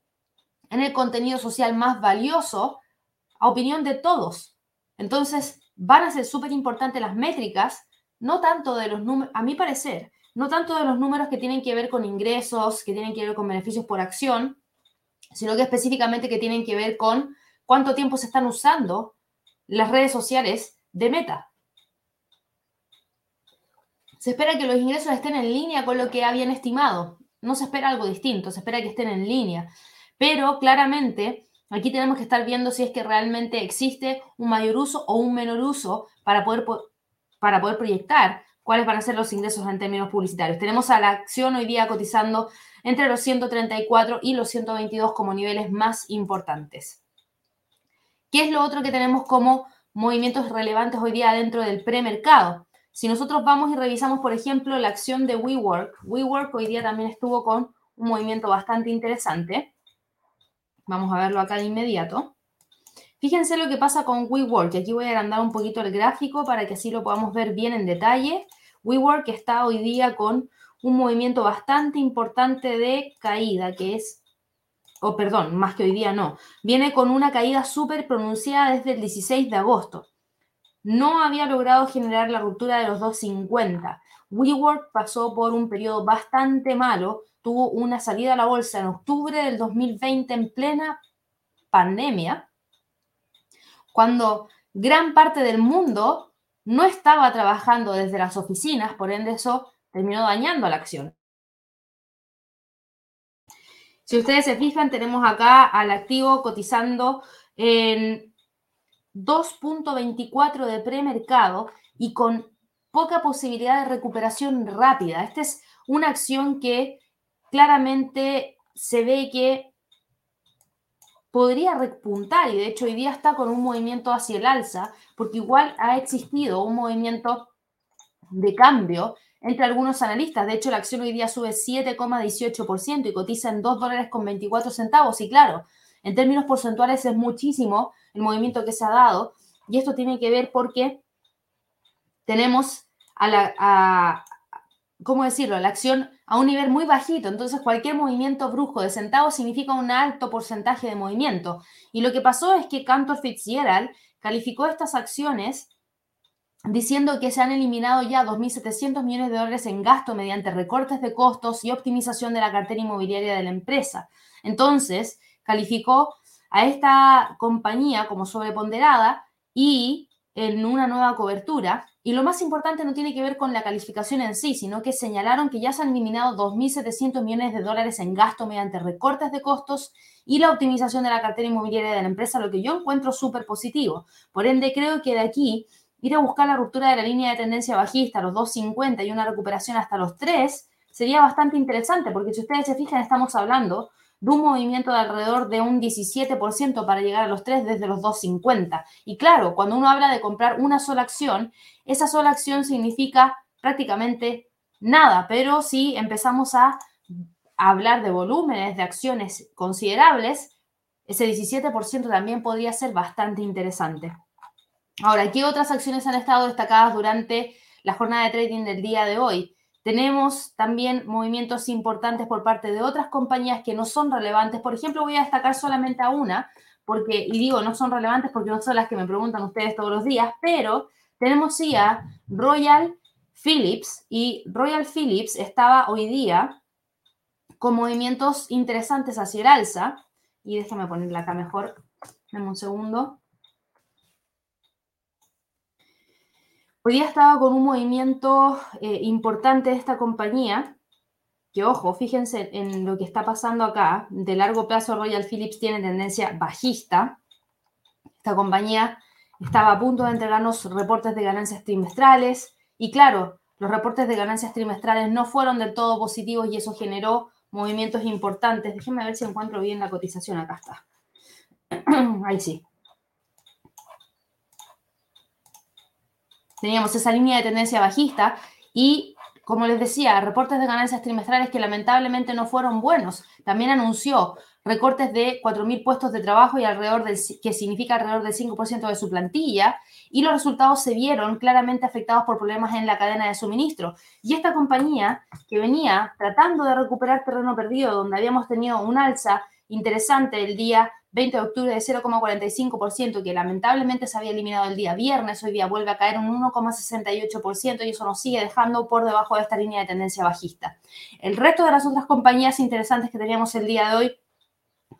en el contenido social más valioso a opinión de todos. Entonces, van a ser súper importantes las métricas, no tanto de los números, a mi parecer, no tanto de los números que tienen que ver con ingresos, que tienen que ver con beneficios por acción, sino que específicamente que tienen que ver con cuánto tiempo se están usando las redes sociales de Meta. Se espera que los ingresos estén en línea con lo que habían estimado. No se espera algo distinto, se espera que estén en línea. Pero claramente Aquí tenemos que estar viendo si es que realmente existe un mayor uso o un menor uso para poder, para poder proyectar cuáles van a ser los ingresos en términos publicitarios. Tenemos a la acción hoy día cotizando entre los 134 y los 122 como niveles más importantes. ¿Qué es lo otro que tenemos como movimientos relevantes hoy día dentro del premercado? Si nosotros vamos y revisamos, por ejemplo, la acción de WeWork, WeWork hoy día también estuvo con un movimiento bastante interesante. Vamos a verlo acá de inmediato. Fíjense lo que pasa con WeWork. Aquí voy a agrandar un poquito el gráfico para que así lo podamos ver bien en detalle. WeWork está hoy día con un movimiento bastante importante de caída, que es, o perdón, más que hoy día no, viene con una caída súper pronunciada desde el 16 de agosto. No había logrado generar la ruptura de los 250. WeWork pasó por un periodo bastante malo tuvo una salida a la bolsa en octubre del 2020 en plena pandemia, cuando gran parte del mundo no estaba trabajando desde las oficinas, por ende eso terminó dañando a la acción. Si ustedes se fijan, tenemos acá al activo cotizando en 2.24 de premercado y con poca posibilidad de recuperación rápida. Esta es una acción que claramente se ve que podría repuntar y de hecho hoy día está con un movimiento hacia el alza, porque igual ha existido un movimiento de cambio entre algunos analistas. De hecho, la acción hoy día sube 7,18% y cotiza en 2 dólares con 24 centavos. Y claro, en términos porcentuales es muchísimo el movimiento que se ha dado. Y esto tiene que ver porque tenemos a la, ¿cómo decirlo? La acción a un nivel muy bajito. Entonces, cualquier movimiento brujo de centavos significa un alto porcentaje de movimiento. Y lo que pasó es que Cantor Fitzgerald calificó estas acciones diciendo que se han eliminado ya 2.700 millones de dólares en gasto mediante recortes de costos y optimización de la cartera inmobiliaria de la empresa. Entonces, calificó a esta compañía como sobreponderada y en una nueva cobertura. Y lo más importante no tiene que ver con la calificación en sí, sino que señalaron que ya se han eliminado 2.700 millones de dólares en gasto mediante recortes de costos y la optimización de la cartera inmobiliaria de la empresa, lo que yo encuentro súper positivo. Por ende, creo que de aquí ir a buscar la ruptura de la línea de tendencia bajista, los 2.50 y una recuperación hasta los 3, sería bastante interesante, porque si ustedes se fijan, estamos hablando de un movimiento de alrededor de un 17% para llegar a los 3 desde los 2.50. Y claro, cuando uno habla de comprar una sola acción, esa sola acción significa prácticamente nada, pero si empezamos a hablar de volúmenes de acciones considerables, ese 17% también podría ser bastante interesante. Ahora, ¿qué otras acciones han estado destacadas durante la jornada de trading del día de hoy? Tenemos también movimientos importantes por parte de otras compañías que no son relevantes. Por ejemplo, voy a destacar solamente a una, porque, y digo, no son relevantes porque no son las que me preguntan ustedes todos los días, pero tenemos sí a Royal Philips y Royal Philips estaba hoy día con movimientos interesantes hacia el alza. Y déjame ponerla acá mejor. Dame un segundo. Hoy día estaba con un movimiento eh, importante de esta compañía, que ojo, fíjense en lo que está pasando acá. De largo plazo Royal Philips tiene tendencia bajista. Esta compañía estaba a punto de entregarnos reportes de ganancias trimestrales y claro, los reportes de ganancias trimestrales no fueron del todo positivos y eso generó movimientos importantes. Déjenme ver si encuentro bien la cotización. Acá está. Ahí sí. Teníamos esa línea de tendencia bajista y, como les decía, reportes de ganancias trimestrales que lamentablemente no fueron buenos. También anunció recortes de 4.000 puestos de trabajo y alrededor del, que significa alrededor del 5% de su plantilla, y los resultados se vieron claramente afectados por problemas en la cadena de suministro. Y esta compañía que venía tratando de recuperar terreno perdido, donde habíamos tenido un alza interesante el día 20 de octubre de 0,45%, que lamentablemente se había eliminado el día viernes, hoy día vuelve a caer un 1,68% y eso nos sigue dejando por debajo de esta línea de tendencia bajista. El resto de las otras compañías interesantes que teníamos el día de hoy,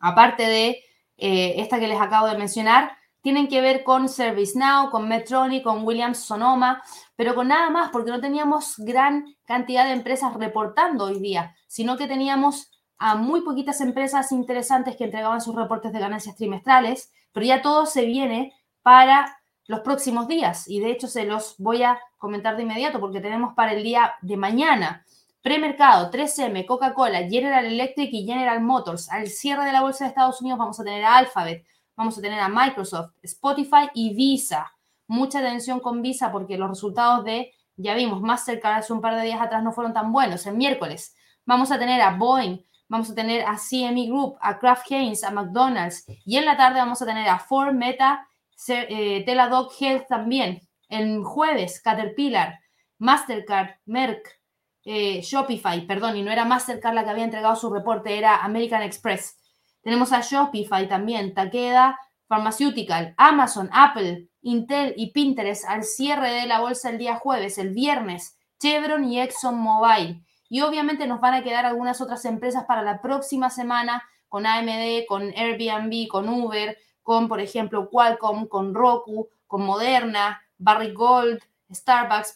aparte de eh, esta que les acabo de mencionar, tienen que ver con ServiceNow, con Medtronic, con Williams Sonoma, pero con nada más, porque no teníamos gran cantidad de empresas reportando hoy día, sino que teníamos a muy poquitas empresas interesantes que entregaban sus reportes de ganancias trimestrales, pero ya todo se viene para los próximos días y de hecho se los voy a comentar de inmediato porque tenemos para el día de mañana premercado 3M, Coca-Cola, General Electric y General Motors. Al cierre de la bolsa de Estados Unidos vamos a tener a Alphabet, vamos a tener a Microsoft, Spotify y Visa. Mucha atención con Visa porque los resultados de, ya vimos, más cerca hace un par de días atrás no fueron tan buenos. El miércoles vamos a tener a Boeing, vamos a tener a CME Group, a Kraft Heinz, a McDonald's y en la tarde vamos a tener a Ford, Meta, eh, Teladoc Health también. El jueves, Caterpillar, Mastercard, Merck, eh, Shopify, perdón, y no era Mastercard la que había entregado su reporte, era American Express. Tenemos a Shopify también, Takeda, Pharmaceutical, Amazon, Apple, Intel y Pinterest al cierre de la bolsa el día jueves, el viernes, Chevron y ExxonMobil. Y obviamente nos van a quedar algunas otras empresas para la próxima semana con AMD, con Airbnb, con Uber, con, por ejemplo, Qualcomm, con Roku, con Moderna, Barry Gold, Starbucks,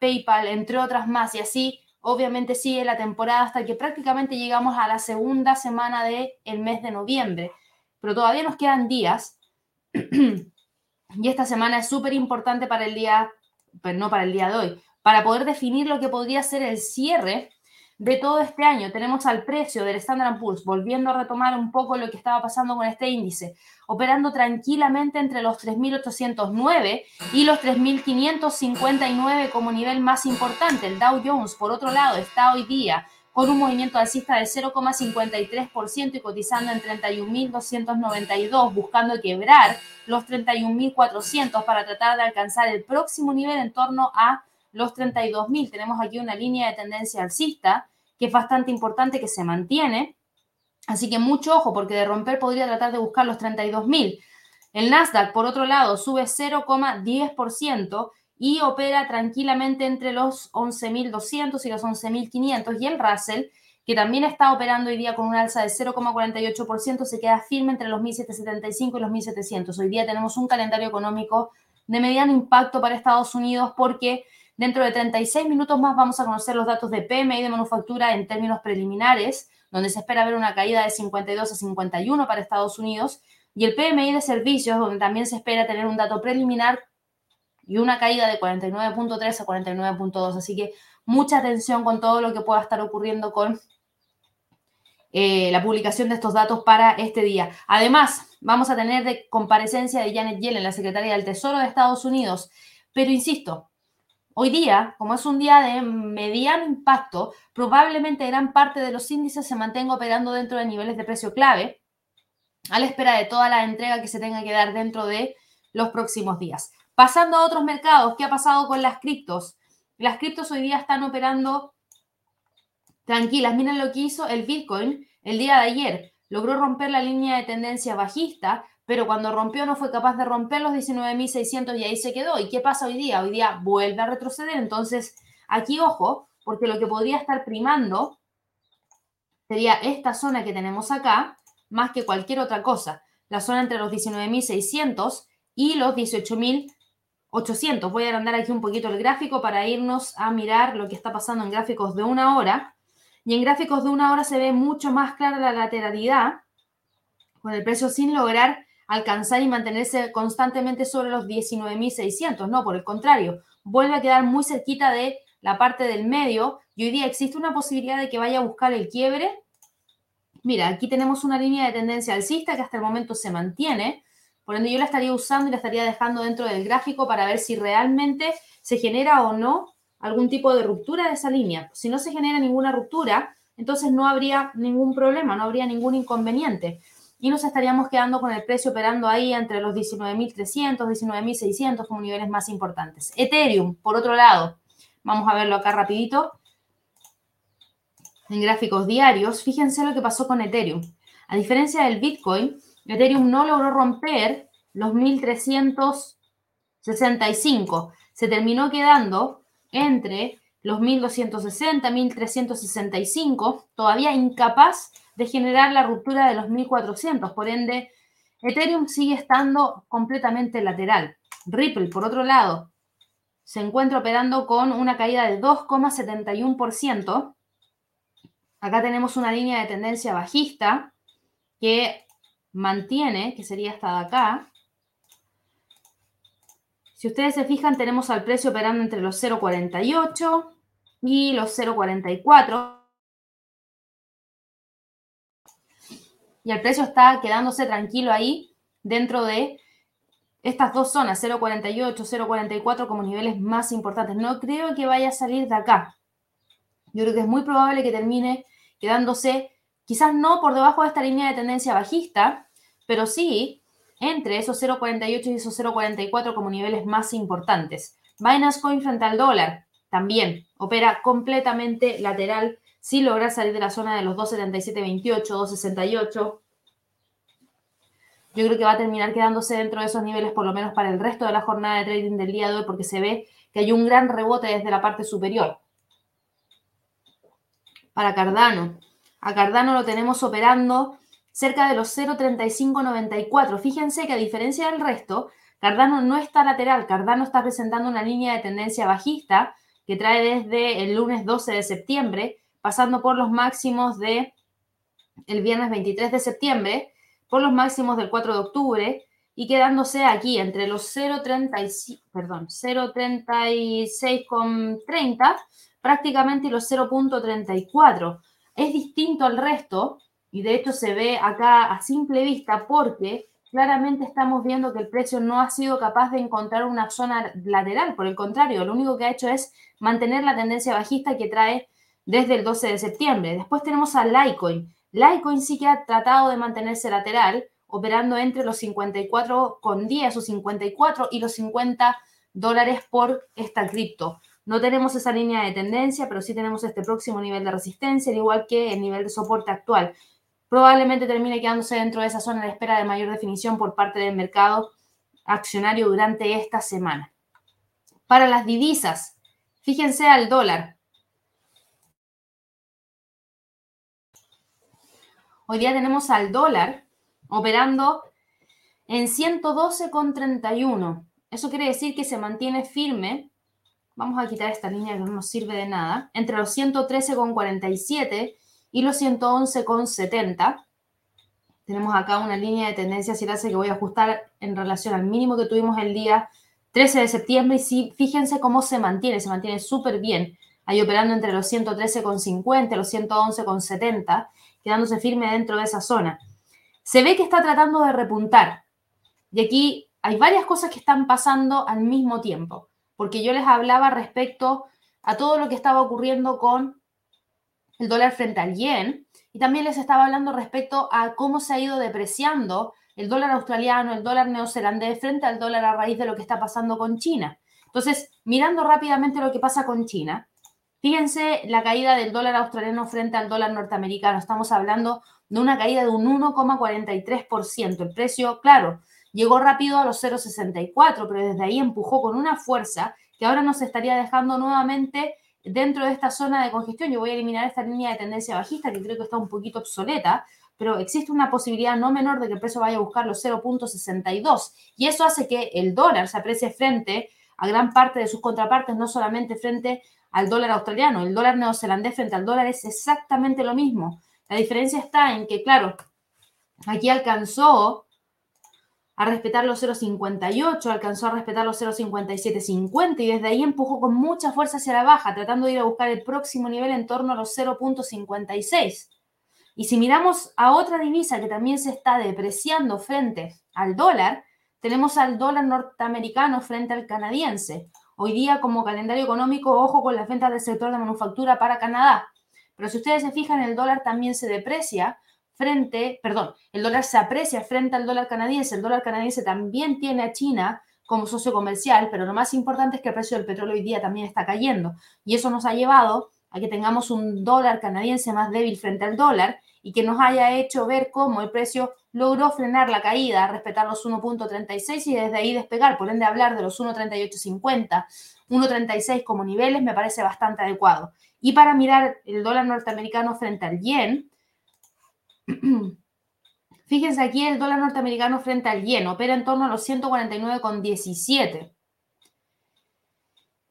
PayPal, entre otras más. Y así, obviamente, sigue la temporada hasta que prácticamente llegamos a la segunda semana del el mes de noviembre. Pero todavía nos quedan días. y esta semana es súper importante para el día, pero no para el día de hoy, para poder definir lo que podría ser el cierre de todo este año. Tenemos al precio del Standard Poor's, volviendo a retomar un poco lo que estaba pasando con este índice, operando tranquilamente entre los 3.809 y los 3.559 como nivel más importante. El Dow Jones, por otro lado, está hoy día con un movimiento alcista de 0,53% y cotizando en 31.292, buscando quebrar los 31.400 para tratar de alcanzar el próximo nivel en torno a los 32.000. Tenemos aquí una línea de tendencia alcista que es bastante importante que se mantiene. Así que mucho ojo, porque de romper podría tratar de buscar los 32.000. El Nasdaq, por otro lado, sube 0,10% y opera tranquilamente entre los 11.200 y los 11.500. Y el Russell, que también está operando hoy día con un alza de 0,48%, se queda firme entre los 1.775 y los 1.700. Hoy día tenemos un calendario económico de mediano impacto para Estados Unidos porque Dentro de 36 minutos más vamos a conocer los datos de PMI de manufactura en términos preliminares, donde se espera ver una caída de 52 a 51 para Estados Unidos, y el PMI de servicios, donde también se espera tener un dato preliminar y una caída de 49.3 a 49.2. Así que mucha atención con todo lo que pueda estar ocurriendo con eh, la publicación de estos datos para este día. Además, vamos a tener de comparecencia de Janet Yellen, la secretaria del Tesoro de Estados Unidos. Pero insisto, hoy día, como es un día de mediano impacto, probablemente gran parte de los índices se mantenga operando dentro de niveles de precio clave, a la espera de toda la entrega que se tenga que dar dentro de los próximos días. Pasando a otros mercados, ¿qué ha pasado con las criptos? Las criptos hoy día están operando tranquilas. Miren lo que hizo el Bitcoin el día de ayer. Logró romper la línea de tendencia bajista, pero cuando rompió no fue capaz de romper los 19.600 y ahí se quedó. ¿Y qué pasa hoy día? Hoy día vuelve a retroceder. Entonces, aquí ojo, porque lo que podría estar primando sería esta zona que tenemos acá, más que cualquier otra cosa. La zona entre los 19.600 y los 18.800. Voy a agrandar aquí un poquito el gráfico para irnos a mirar lo que está pasando en gráficos de una hora. Y en gráficos de una hora se ve mucho más clara la lateralidad, con el precio sin lograr alcanzar y mantenerse constantemente sobre los 19.600. No, por el contrario, vuelve a quedar muy cerquita de la parte del medio y hoy día existe una posibilidad de que vaya a buscar el quiebre. Mira, aquí tenemos una línea de tendencia alcista que hasta el momento se mantiene, por ende yo la estaría usando y la estaría dejando dentro del gráfico para ver si realmente se genera o no algún tipo de ruptura de esa línea. Si no se genera ninguna ruptura, entonces no habría ningún problema, no habría ningún inconveniente. Y nos estaríamos quedando con el precio operando ahí entre los 19.300, 19.600 como niveles más importantes. Ethereum, por otro lado, vamos a verlo acá rapidito. En gráficos diarios, fíjense lo que pasó con Ethereum. A diferencia del Bitcoin, Ethereum no logró romper los 1.365. Se terminó quedando entre los 1260, 1365, todavía incapaz de generar la ruptura de los 1400. Por ende, Ethereum sigue estando completamente lateral. Ripple, por otro lado, se encuentra operando con una caída de 2,71%. Acá tenemos una línea de tendencia bajista que mantiene, que sería esta de acá, si ustedes se fijan, tenemos al precio operando entre los 0,48 y los 0,44. Y el precio está quedándose tranquilo ahí dentro de estas dos zonas, 0,48, 0,44 como niveles más importantes. No creo que vaya a salir de acá. Yo creo que es muy probable que termine quedándose, quizás no por debajo de esta línea de tendencia bajista, pero sí entre esos 0,48 y esos 0,44 como niveles más importantes. Binance Coin frente al dólar también opera completamente lateral si logra salir de la zona de los 2,7728, 2,68. Yo creo que va a terminar quedándose dentro de esos niveles por lo menos para el resto de la jornada de trading del día de hoy porque se ve que hay un gran rebote desde la parte superior. Para Cardano. A Cardano lo tenemos operando cerca de los 0,3594. Fíjense que a diferencia del resto, Cardano no está lateral, Cardano está presentando una línea de tendencia bajista que trae desde el lunes 12 de septiembre, pasando por los máximos de el viernes 23 de septiembre, por los máximos del 4 de octubre y quedándose aquí entre los 0,36, perdón, 0,36,30 prácticamente y los 0,34. Es distinto al resto y de hecho se ve acá a simple vista porque claramente estamos viendo que el precio no ha sido capaz de encontrar una zona lateral, por el contrario, lo único que ha hecho es mantener la tendencia bajista que trae desde el 12 de septiembre. Después tenemos a Litecoin. Litecoin sí que ha tratado de mantenerse lateral, operando entre los 54,10 o 54 y los 50 dólares por esta cripto. No tenemos esa línea de tendencia, pero sí tenemos este próximo nivel de resistencia, al igual que el nivel de soporte actual probablemente termine quedándose dentro de esa zona de espera de mayor definición por parte del mercado accionario durante esta semana. Para las divisas, fíjense al dólar. Hoy día tenemos al dólar operando en 112,31. Eso quiere decir que se mantiene firme. Vamos a quitar esta línea que no nos sirve de nada. Entre los 113,47 y los 111,70. Tenemos acá una línea de tendencia si hace que voy a ajustar en relación al mínimo que tuvimos el día 13 de septiembre y sí, fíjense cómo se mantiene, se mantiene súper bien, ahí operando entre los 113,50 y los 111,70 quedándose firme dentro de esa zona. Se ve que está tratando de repuntar. Y aquí hay varias cosas que están pasando al mismo tiempo, porque yo les hablaba respecto a todo lo que estaba ocurriendo con el dólar frente al yen y también les estaba hablando respecto a cómo se ha ido depreciando el dólar australiano, el dólar neozelandés frente al dólar a raíz de lo que está pasando con China. Entonces, mirando rápidamente lo que pasa con China, fíjense la caída del dólar australiano frente al dólar norteamericano. Estamos hablando de una caída de un 1,43%. El precio, claro, llegó rápido a los 0,64, pero desde ahí empujó con una fuerza que ahora nos estaría dejando nuevamente dentro de esta zona de congestión. Yo voy a eliminar esta línea de tendencia bajista que creo que está un poquito obsoleta, pero existe una posibilidad no menor de que el precio vaya a buscar los 0.62 y eso hace que el dólar se aprecie frente a gran parte de sus contrapartes, no solamente frente al dólar australiano. El dólar neozelandés frente al dólar es exactamente lo mismo. La diferencia está en que, claro, aquí alcanzó a respetar los 0,58, alcanzó a respetar los 0,5750 y desde ahí empujó con mucha fuerza hacia la baja, tratando de ir a buscar el próximo nivel en torno a los 0.56. Y si miramos a otra divisa que también se está depreciando frente al dólar, tenemos al dólar norteamericano frente al canadiense. Hoy día como calendario económico, ojo con las ventas del sector de manufactura para Canadá. Pero si ustedes se fijan, el dólar también se deprecia frente, perdón, el dólar se aprecia frente al dólar canadiense. El dólar canadiense también tiene a China como socio comercial, pero lo más importante es que el precio del petróleo hoy día también está cayendo. Y eso nos ha llevado a que tengamos un dólar canadiense más débil frente al dólar y que nos haya hecho ver cómo el precio logró frenar la caída, respetar los 1.36 y desde ahí despegar. Por ende, hablar de los 1.3850, 1.36 como niveles me parece bastante adecuado. Y para mirar el dólar norteamericano frente al yen, Fíjense aquí el dólar norteamericano frente al yen, opera en torno a los 149,17.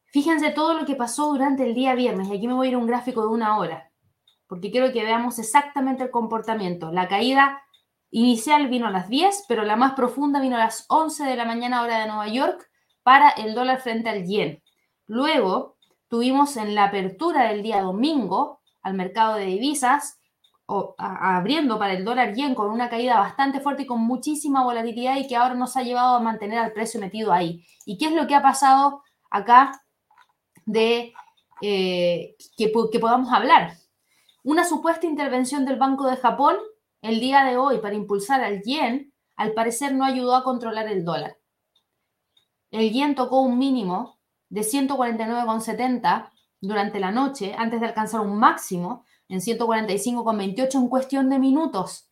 Fíjense todo lo que pasó durante el día viernes. Y aquí me voy a ir a un gráfico de una hora, porque quiero que veamos exactamente el comportamiento. La caída inicial vino a las 10, pero la más profunda vino a las 11 de la mañana hora de Nueva York para el dólar frente al yen. Luego tuvimos en la apertura del día domingo al mercado de divisas abriendo para el dólar yen con una caída bastante fuerte y con muchísima volatilidad y que ahora nos ha llevado a mantener al precio metido ahí. ¿Y qué es lo que ha pasado acá de eh, que, que podamos hablar? Una supuesta intervención del Banco de Japón el día de hoy para impulsar al yen, al parecer no ayudó a controlar el dólar. El yen tocó un mínimo de 149,70 durante la noche antes de alcanzar un máximo en 145,28 en cuestión de minutos.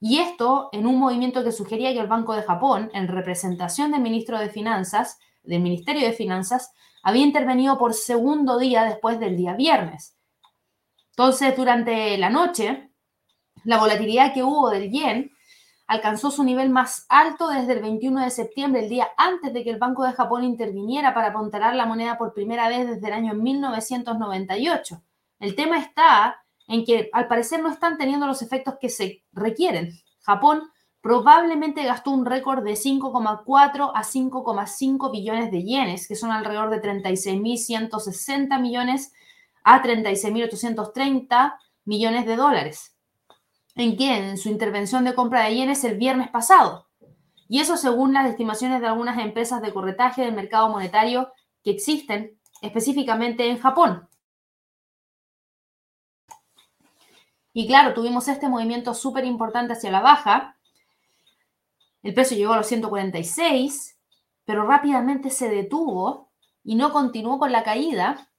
Y esto en un movimiento que sugería que el Banco de Japón, en representación del ministro de Finanzas, del Ministerio de Finanzas, había intervenido por segundo día después del día viernes. Entonces, durante la noche, la volatilidad que hubo del yen alcanzó su nivel más alto desde el 21 de septiembre, el día antes de que el Banco de Japón interviniera para apuntalar la moneda por primera vez desde el año 1998. El tema está en que al parecer no están teniendo los efectos que se requieren. Japón probablemente gastó un récord de 5,4 a 5,5 billones de yenes, que son alrededor de 36.160 millones a 36.830 millones de dólares. ¿En qué? En su intervención de compra de yenes el viernes pasado. Y eso según las estimaciones de algunas empresas de corretaje del mercado monetario que existen específicamente en Japón. Y claro, tuvimos este movimiento súper importante hacia la baja. El precio llegó a los 146, pero rápidamente se detuvo y no continuó con la caída.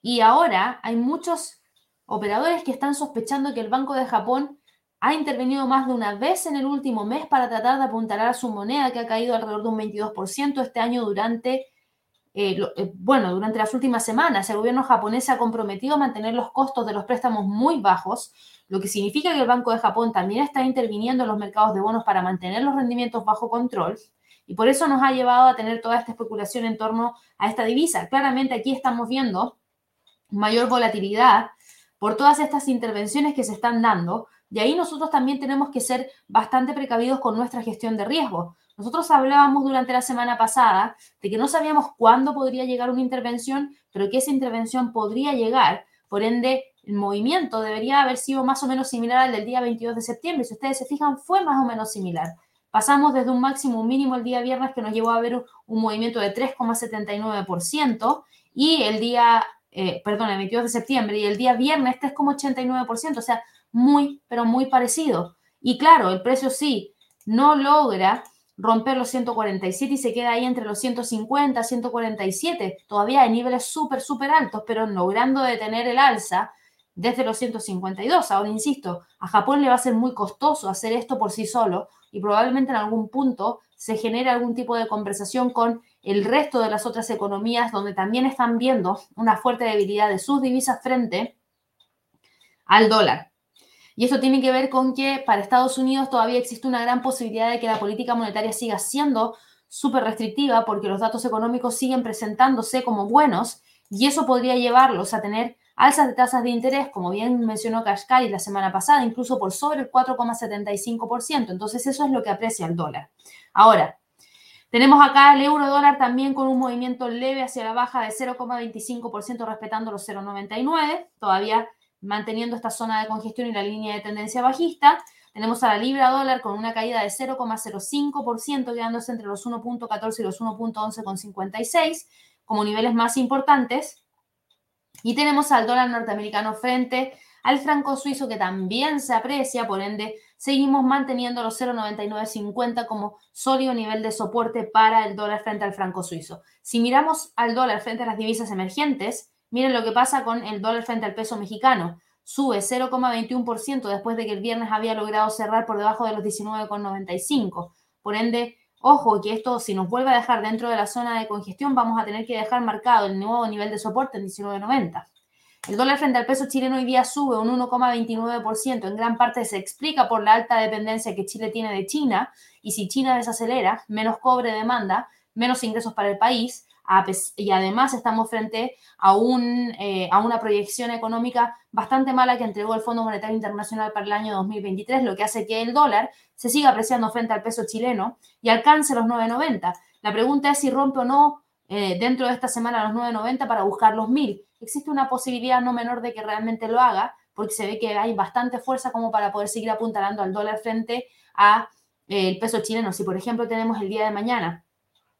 Y ahora hay muchos operadores que están sospechando que el Banco de Japón ha intervenido más de una vez en el último mes para tratar de apuntalar a su moneda, que ha caído alrededor de un 22% este año durante eh, eh, bueno, durante las últimas semanas el gobierno japonés ha comprometido a mantener los costos de los préstamos muy bajos, lo que significa que el Banco de Japón también está interviniendo en los mercados de bonos para mantener los rendimientos bajo control. Y por eso nos ha llevado a tener toda esta especulación en torno a esta divisa. Claramente aquí estamos viendo mayor volatilidad por todas estas intervenciones que se están dando. Y ahí nosotros también tenemos que ser bastante precavidos con nuestra gestión de riesgo. Nosotros hablábamos durante la semana pasada de que no sabíamos cuándo podría llegar una intervención, pero que esa intervención podría llegar. Por ende, el movimiento debería haber sido más o menos similar al del día 22 de septiembre. Si ustedes se fijan, fue más o menos similar. Pasamos desde un máximo mínimo el día viernes que nos llevó a ver un, movimiento de 3,79% y el día, eh, perdón, el 22 de septiembre y el día viernes 3,89%, o sea, muy, pero muy parecido. Y claro, el precio sí no logra romper los 147 y se queda ahí entre los 150, 147, todavía hay niveles súper, súper altos, pero logrando detener el alza desde los 152. Ahora, insisto, a Japón le va a ser muy costoso hacer esto por sí solo y probablemente en algún punto se genere algún tipo de conversación con el resto de las otras economías donde también están viendo una fuerte debilidad de sus divisas frente al dólar. Y eso tiene que ver con que para Estados Unidos todavía existe una gran posibilidad de que la política monetaria siga siendo súper restrictiva porque los datos económicos siguen presentándose como buenos y eso podría llevarlos a tener alzas de tasas de interés, como bien mencionó Kashkari la semana pasada, incluso por sobre el 4,75%. Entonces eso es lo que aprecia el dólar. Ahora, tenemos acá el euro dólar también con un movimiento leve hacia la baja de 0,25% respetando los 0,99. Todavía manteniendo esta zona de congestión y la línea de tendencia bajista. Tenemos a la libra dólar con una caída de 0,05%, quedándose entre los 1.14 y los 1.11,56 como niveles más importantes. Y tenemos al dólar norteamericano frente al franco suizo que también se aprecia, por ende seguimos manteniendo los 0,9950 como sólido nivel de soporte para el dólar frente al franco suizo. Si miramos al dólar frente a las divisas emergentes, Miren lo que pasa con el dólar frente al peso mexicano. Sube 0,21% después de que el viernes había logrado cerrar por debajo de los 19,95. Por ende, ojo que esto, si nos vuelve a dejar dentro de la zona de congestión, vamos a tener que dejar marcado el nuevo nivel de soporte en 19,90. El dólar frente al peso chileno hoy día sube un 1,29%. En gran parte se explica por la alta dependencia que Chile tiene de China. Y si China desacelera, menos cobre demanda, menos ingresos para el país, y además estamos frente a, un, eh, a una proyección económica bastante mala que entregó el Fondo Monetario Internacional para el año 2023, lo que hace que el dólar se siga apreciando frente al peso chileno y alcance los 9.90. La pregunta es si rompe o no eh, dentro de esta semana los 9.90 para buscar los 1.000. Existe una posibilidad no menor de que realmente lo haga, porque se ve que hay bastante fuerza como para poder seguir apuntalando al dólar frente al eh, peso chileno. Si, por ejemplo, tenemos el día de mañana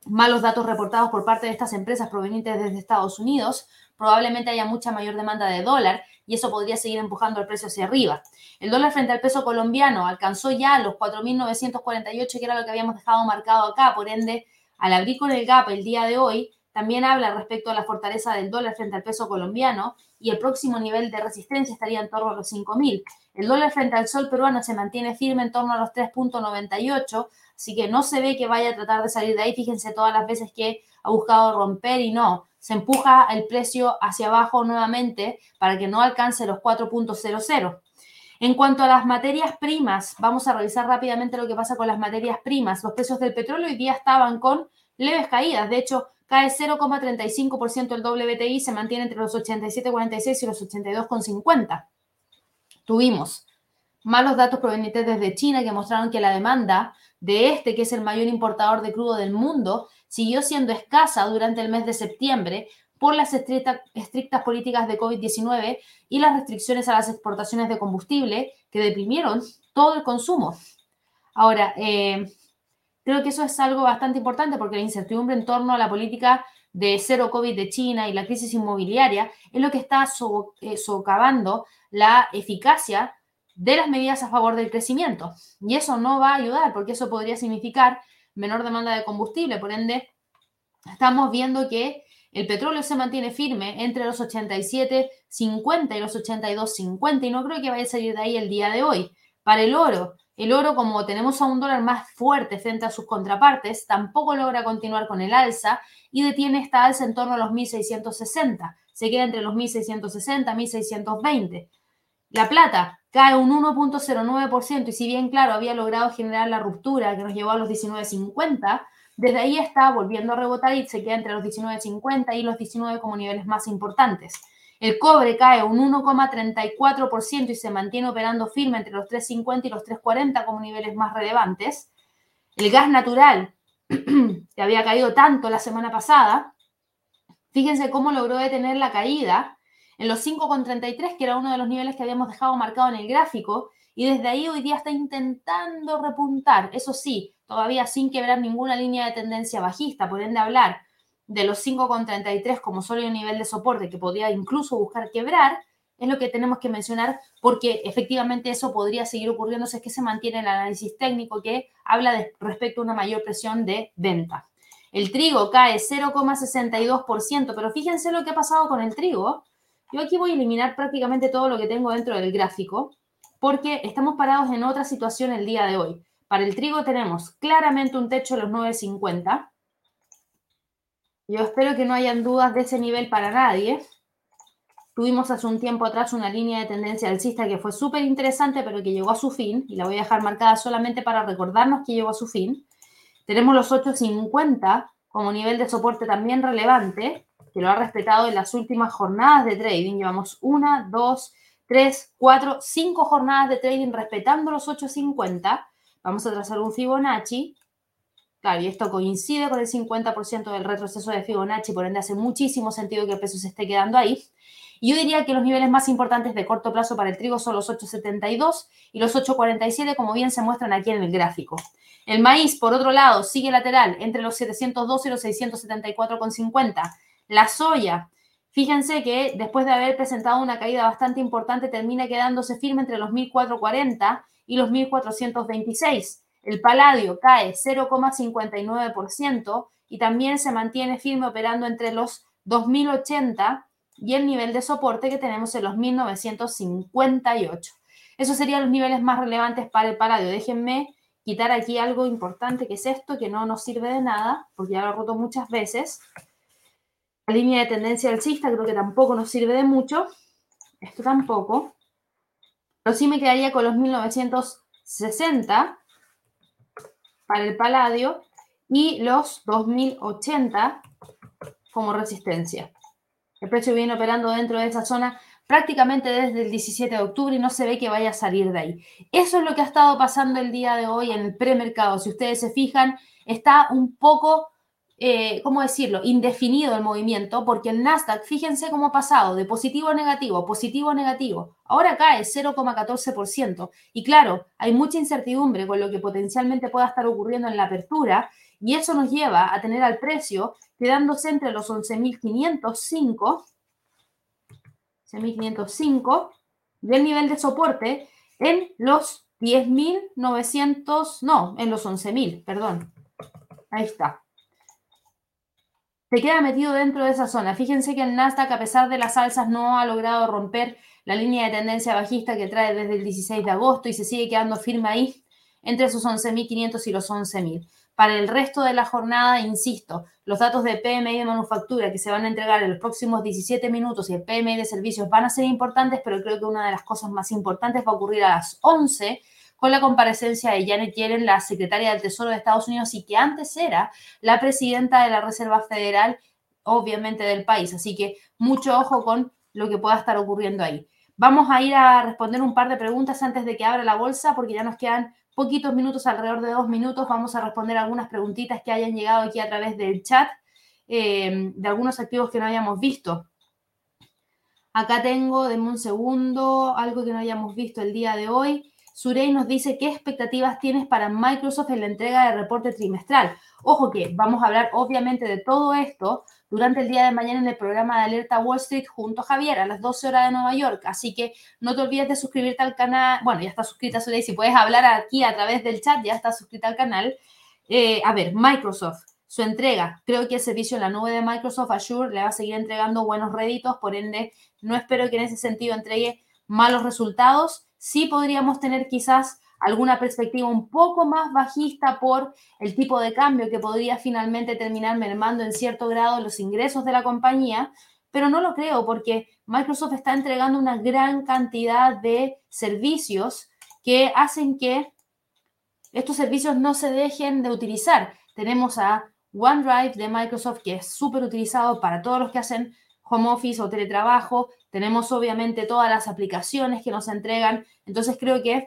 malos datos reportados por parte de estas empresas provenientes desde Estados Unidos, probablemente haya mucha mayor demanda de dólar y eso podría seguir empujando el precio hacia arriba. El dólar frente al peso colombiano alcanzó ya los 4.948, que era lo que habíamos dejado marcado acá, por ende, al abrir con el gap el día de hoy, también habla respecto a la fortaleza del dólar frente al peso colombiano y el próximo nivel de resistencia estaría en torno a los 5.000. El dólar frente al sol peruano se mantiene firme en torno a los 3.98, así que no se ve que vaya a tratar de salir de ahí. Fíjense todas las veces que ha buscado romper y no, se empuja el precio hacia abajo nuevamente para que no alcance los 4.00. En cuanto a las materias primas, vamos a revisar rápidamente lo que pasa con las materias primas. Los precios del petróleo hoy día estaban con leves caídas. De hecho, cae 0,35% el WTI, se mantiene entre los 87,46 y los 82,50. Tuvimos malos datos provenientes desde China que mostraron que la demanda de este, que es el mayor importador de crudo del mundo, siguió siendo escasa durante el mes de septiembre por las estrictas, estrictas políticas de COVID-19 y las restricciones a las exportaciones de combustible que deprimieron todo el consumo. Ahora, eh, Creo que eso es algo bastante importante porque la incertidumbre en torno a la política de cero COVID de China y la crisis inmobiliaria es lo que está eh, socavando la eficacia de las medidas a favor del crecimiento. Y eso no va a ayudar porque eso podría significar menor demanda de combustible. Por ende, estamos viendo que el petróleo se mantiene firme entre los 87.50 y los 82.50 y no creo que vaya a salir de ahí el día de hoy. Para el oro, el oro, como tenemos a un dólar más fuerte frente a sus contrapartes, tampoco logra continuar con el alza y detiene esta alza en torno a los 1.660. Se queda entre los 1.660 y 1.620. La plata cae un 1.09% y si bien, claro, había logrado generar la ruptura que nos llevó a los 19.50, desde ahí está volviendo a rebotar y se queda entre los 19.50 y los 19 como niveles más importantes. El cobre cae un 1,34% y se mantiene operando firme entre los 3,50 y los 3,40 como niveles más relevantes. El gas natural, que había caído tanto la semana pasada, fíjense cómo logró detener la caída en los 5,33, que era uno de los niveles que habíamos dejado marcado en el gráfico, y desde ahí hoy día está intentando repuntar, eso sí, todavía sin quebrar ninguna línea de tendencia bajista, por ende hablar de los 5,33 como solo un nivel de soporte que podría incluso buscar quebrar, es lo que tenemos que mencionar porque efectivamente eso podría seguir ocurriendo si es que se mantiene el análisis técnico que habla respecto a una mayor presión de venta. El trigo cae 0,62%, pero fíjense lo que ha pasado con el trigo. Yo aquí voy a eliminar prácticamente todo lo que tengo dentro del gráfico porque estamos parados en otra situación el día de hoy. Para el trigo tenemos claramente un techo de los 9,50. Yo espero que no hayan dudas de ese nivel para nadie. Tuvimos hace un tiempo atrás una línea de tendencia alcista que fue súper interesante, pero que llegó a su fin, y la voy a dejar marcada solamente para recordarnos que llegó a su fin. Tenemos los 8.50 como nivel de soporte también relevante, que lo ha respetado en las últimas jornadas de trading. Llevamos una, dos, tres, cuatro, cinco jornadas de trading respetando los 8.50. Vamos a trazar un Fibonacci. Claro, y esto coincide con el 50% del retroceso de Fibonacci, por ende hace muchísimo sentido que el peso se esté quedando ahí. Yo diría que los niveles más importantes de corto plazo para el trigo son los 8,72 y los 8,47, como bien se muestran aquí en el gráfico. El maíz, por otro lado, sigue lateral entre los 702 y los 674,50. La soya, fíjense que después de haber presentado una caída bastante importante, termina quedándose firme entre los 1440 y los 1426. El paladio cae 0,59% y también se mantiene firme operando entre los 2080 y el nivel de soporte que tenemos en los 1958. Esos serían los niveles más relevantes para el paladio. Déjenme quitar aquí algo importante que es esto, que no nos sirve de nada, porque ya lo he roto muchas veces. La línea de tendencia alcista creo que tampoco nos sirve de mucho. Esto tampoco. Pero sí me quedaría con los 1960 para el paladio y los 2080 como resistencia. El precio viene operando dentro de esa zona prácticamente desde el 17 de octubre y no se ve que vaya a salir de ahí. Eso es lo que ha estado pasando el día de hoy en el premercado. Si ustedes se fijan, está un poco, eh, ¿cómo decirlo?, indefinido el movimiento porque el Nasdaq, fíjense cómo ha pasado de positivo a negativo, positivo a negativo. Ahora cae 0,14%. Y claro, hay mucha incertidumbre con lo que potencialmente pueda estar ocurriendo en la apertura y eso nos lleva a tener al precio quedándose entre los 11.505, 11.505 y el nivel de soporte en los 10.900, no, en los 11.000, perdón. Ahí está. Se queda metido dentro de esa zona. Fíjense que el Nasdaq, a pesar de las alzas, no ha logrado romper la línea de tendencia bajista que trae desde el 16 de agosto y se sigue quedando firme ahí entre esos 11.500 y los 11.000. Para el resto de la jornada, insisto, los datos de PMI de manufactura que se van a entregar en los próximos 17 minutos y el PMI de servicios van a ser importantes, pero creo que una de las cosas más importantes va a ocurrir a las 11 con la comparecencia de Janet Yellen, la secretaria del Tesoro de Estados Unidos y que antes era la presidenta de la Reserva Federal, obviamente del país. Así que mucho ojo con lo que pueda estar ocurriendo ahí. Vamos a ir a responder un par de preguntas antes de que abra la bolsa porque ya nos quedan poquitos minutos, alrededor de dos minutos, vamos a responder algunas preguntitas que hayan llegado aquí a través del chat eh, de algunos activos que no hayamos visto. Acá tengo, denme un segundo, algo que no hayamos visto el día de hoy. Surey nos dice qué expectativas tienes para Microsoft en la entrega de reporte trimestral. Ojo que vamos a hablar obviamente de todo esto durante el día de mañana en el programa de Alerta Wall Street junto a Javier a las 12 horas de Nueva York. Así que no te olvides de suscribirte al canal. Bueno, ya está suscrita Surey. Si puedes hablar aquí a través del chat, ya está suscrita al canal. Eh, a ver, Microsoft su entrega. Creo que el servicio en la nube de Microsoft Azure le va a seguir entregando buenos réditos, por ende, no espero que en ese sentido entregue malos resultados sí podríamos tener quizás alguna perspectiva un poco más bajista por el tipo de cambio que podría finalmente terminar mermando en cierto grado los ingresos de la compañía, pero no lo creo porque Microsoft está entregando una gran cantidad de servicios que hacen que estos servicios no se dejen de utilizar. Tenemos a OneDrive de Microsoft que es súper utilizado para todos los que hacen home office o teletrabajo, tenemos obviamente todas las aplicaciones que nos entregan, entonces creo que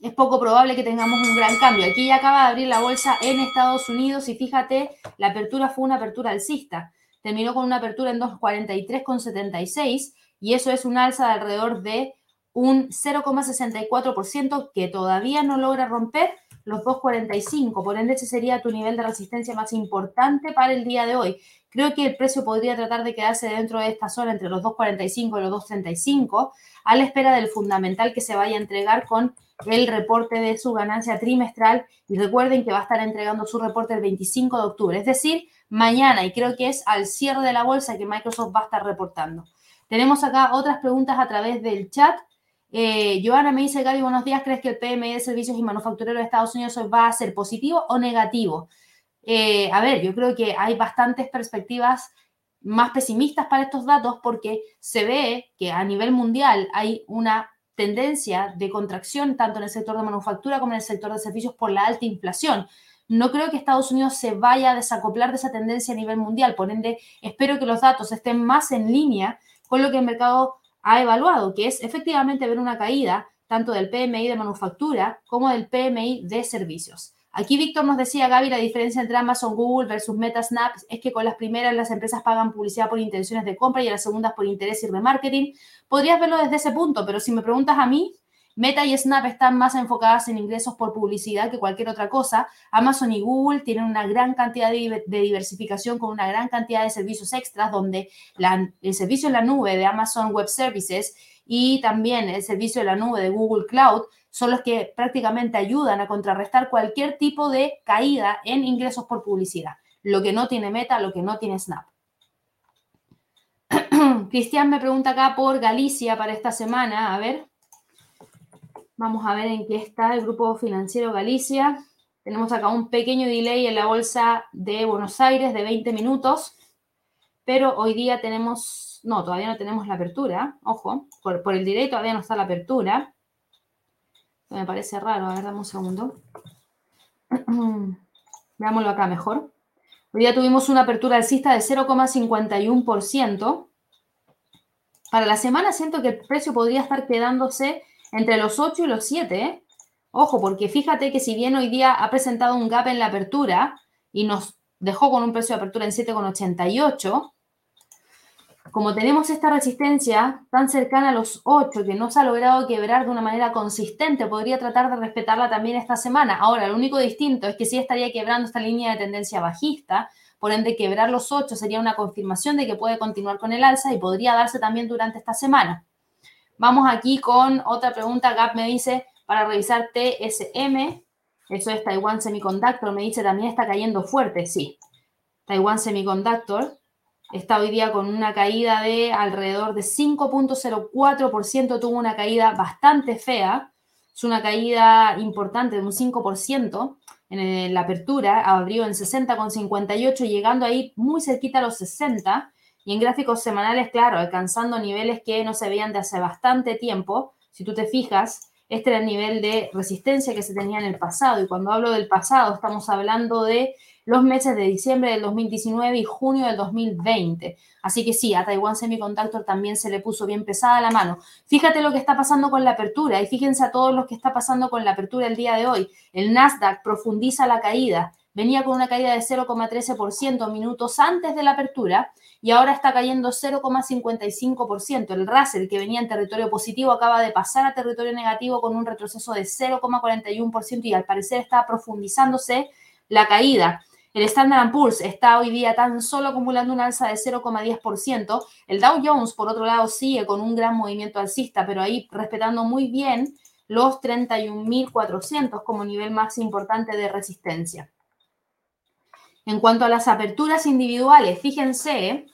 es poco probable que tengamos un gran cambio. Aquí ya acaba de abrir la bolsa en Estados Unidos y fíjate, la apertura fue una apertura alcista. terminó con una apertura en 243,76 y eso es un alza de alrededor de un 0,64% que todavía no logra romper los 2,45. Por ende, ese sería tu nivel de resistencia más importante para el día de hoy. Creo que el precio podría tratar de quedarse dentro de esta zona entre los 2,45 y los 2,35 a la espera del fundamental que se vaya a entregar con el reporte de su ganancia trimestral. Y recuerden que va a estar entregando su reporte el 25 de octubre, es decir, mañana. Y creo que es al cierre de la bolsa que Microsoft va a estar reportando. Tenemos acá otras preguntas a través del chat. Eh, Joana me dice, Gaby, buenos días. ¿Crees que el PMI de servicios y manufactureros de Estados Unidos va a ser positivo o negativo? Eh, a ver, yo creo que hay bastantes perspectivas más pesimistas para estos datos porque se ve que a nivel mundial hay una tendencia de contracción tanto en el sector de manufactura como en el sector de servicios por la alta inflación. No creo que Estados Unidos se vaya a desacoplar de esa tendencia a nivel mundial, por ende, espero que los datos estén más en línea con lo que el mercado ha evaluado, que es efectivamente ver una caída tanto del PMI de manufactura como del PMI de servicios. Aquí Víctor nos decía, Gaby, la diferencia entre Amazon, Google versus Meta, Snap es que con las primeras las empresas pagan publicidad por intenciones de compra y a las segundas por interés y remarketing. Podrías verlo desde ese punto, pero si me preguntas a mí, Meta y Snap están más enfocadas en ingresos por publicidad que cualquier otra cosa. Amazon y Google tienen una gran cantidad de, diversificación con una gran cantidad de servicios extras, donde el servicio en la nube de Amazon Web Services y también el servicio de la nube de Google Cloud son los que prácticamente ayudan a contrarrestar cualquier tipo de caída en ingresos por publicidad. Lo que no tiene Meta, lo que no tiene Snap. Cristian me pregunta acá por Galicia para esta semana. A ver. Vamos a ver en qué está el Grupo Financiero Galicia. Tenemos acá un pequeño delay en la bolsa de Buenos Aires de 20 minutos, pero hoy día tenemos, no, todavía no tenemos la apertura, ojo, por, el delay todavía no está la apertura. Me parece raro, a ver, dame un segundo. Veámoslo acá mejor. Hoy día tuvimos una apertura alcista de 0,51%. Para la semana siento que el precio podría estar quedándose entre los 8 y los 7. ¿eh? Ojo, porque fíjate que si bien hoy día ha presentado un gap en la apertura y nos dejó con un precio de apertura en 7,88, como tenemos esta resistencia tan cercana a los 8 que no se ha logrado quebrar de una manera consistente, podría tratar de respetarla también esta semana. Ahora, lo único distinto es que sí estaría quebrando esta línea de tendencia bajista, por ende quebrar los 8 sería una confirmación de que puede continuar con el alza y podría darse también durante esta semana. Vamos aquí con otra pregunta. Gap me dice, para revisar TSM, eso es Taiwan Semiconductor, me dice, también está cayendo fuerte, sí. Taiwan Semiconductor está hoy día con una caída de alrededor de 5.04%, tuvo una caída bastante fea, es una caída importante de un 5% en la apertura, abrió en 60,58, llegando ahí muy cerquita a los 60, y en gráficos semanales, claro, alcanzando niveles que no se veían de hace bastante tiempo. Si tú te fijas, este era el nivel de resistencia que se tenía en el pasado. Y cuando hablo del pasado, estamos hablando de los meses de diciembre del 2019 y junio del 2020. Así que sí, a Taiwan Semiconductor también se le puso bien pesada la mano. Fíjate lo que está pasando con la apertura y fíjense a todos lo que está pasando con la apertura el día de hoy. El Nasdaq profundiza la caída. Venía con una caída de 0,13% minutos antes de la apertura y ahora está cayendo 0,55%. El Russell, que venía en territorio positivo, acaba de pasar a territorio negativo con un retroceso de 0,41% y al parecer está profundizándose la caída. El Standard Poor's está hoy día tan solo acumulando una alza de 0,10%. El Dow Jones, por otro lado, sigue con un gran movimiento alcista, pero ahí respetando muy bien los 31.400 como nivel más importante de resistencia. En cuanto a las aperturas individuales, fíjense,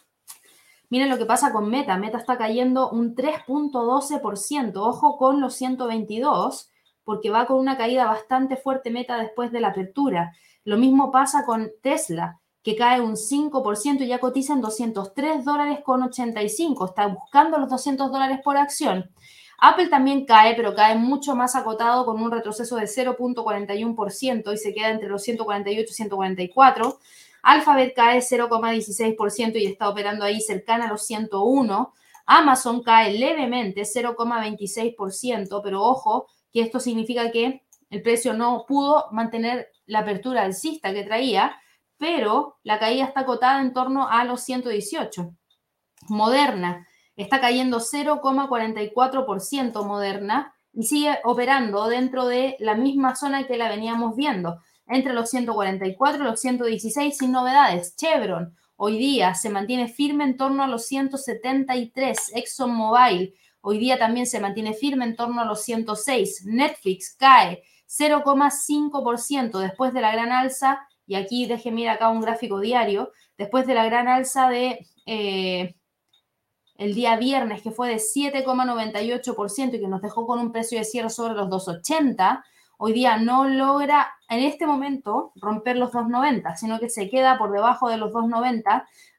miren lo que pasa con Meta. Meta está cayendo un 3.12%. Ojo con los 122, porque va con una caída bastante fuerte Meta después de la apertura. Lo mismo pasa con Tesla, que cae un 5% y ya cotiza en 203 dólares con 85. Está buscando los 200 dólares por acción. Apple también cae, pero cae mucho más acotado con un retroceso de 0.41% y se queda entre los 148 y 144. Alphabet cae 0,16% y está operando ahí cercana a los 101. Amazon cae levemente 0,26%, pero ojo que esto significa que el precio no pudo mantener la apertura alcista que traía, pero la caída está acotada en torno a los 118. Moderna está cayendo 0,44% Moderna y sigue operando dentro de la misma zona que la veníamos viendo, entre los 144 y los 116 sin novedades. Chevron hoy día se mantiene firme en torno a los 173. ExxonMobil hoy día también se mantiene firme en torno a los 106. Netflix cae 0,5% después de la gran alza, y aquí déjenme ir acá un gráfico diario, después de la gran alza de eh, el día viernes, que fue de 7,98% y que nos dejó con un precio de cierre sobre los 2,80, hoy día no logra en este momento romper los 2,90, sino que se queda por debajo de los 2,90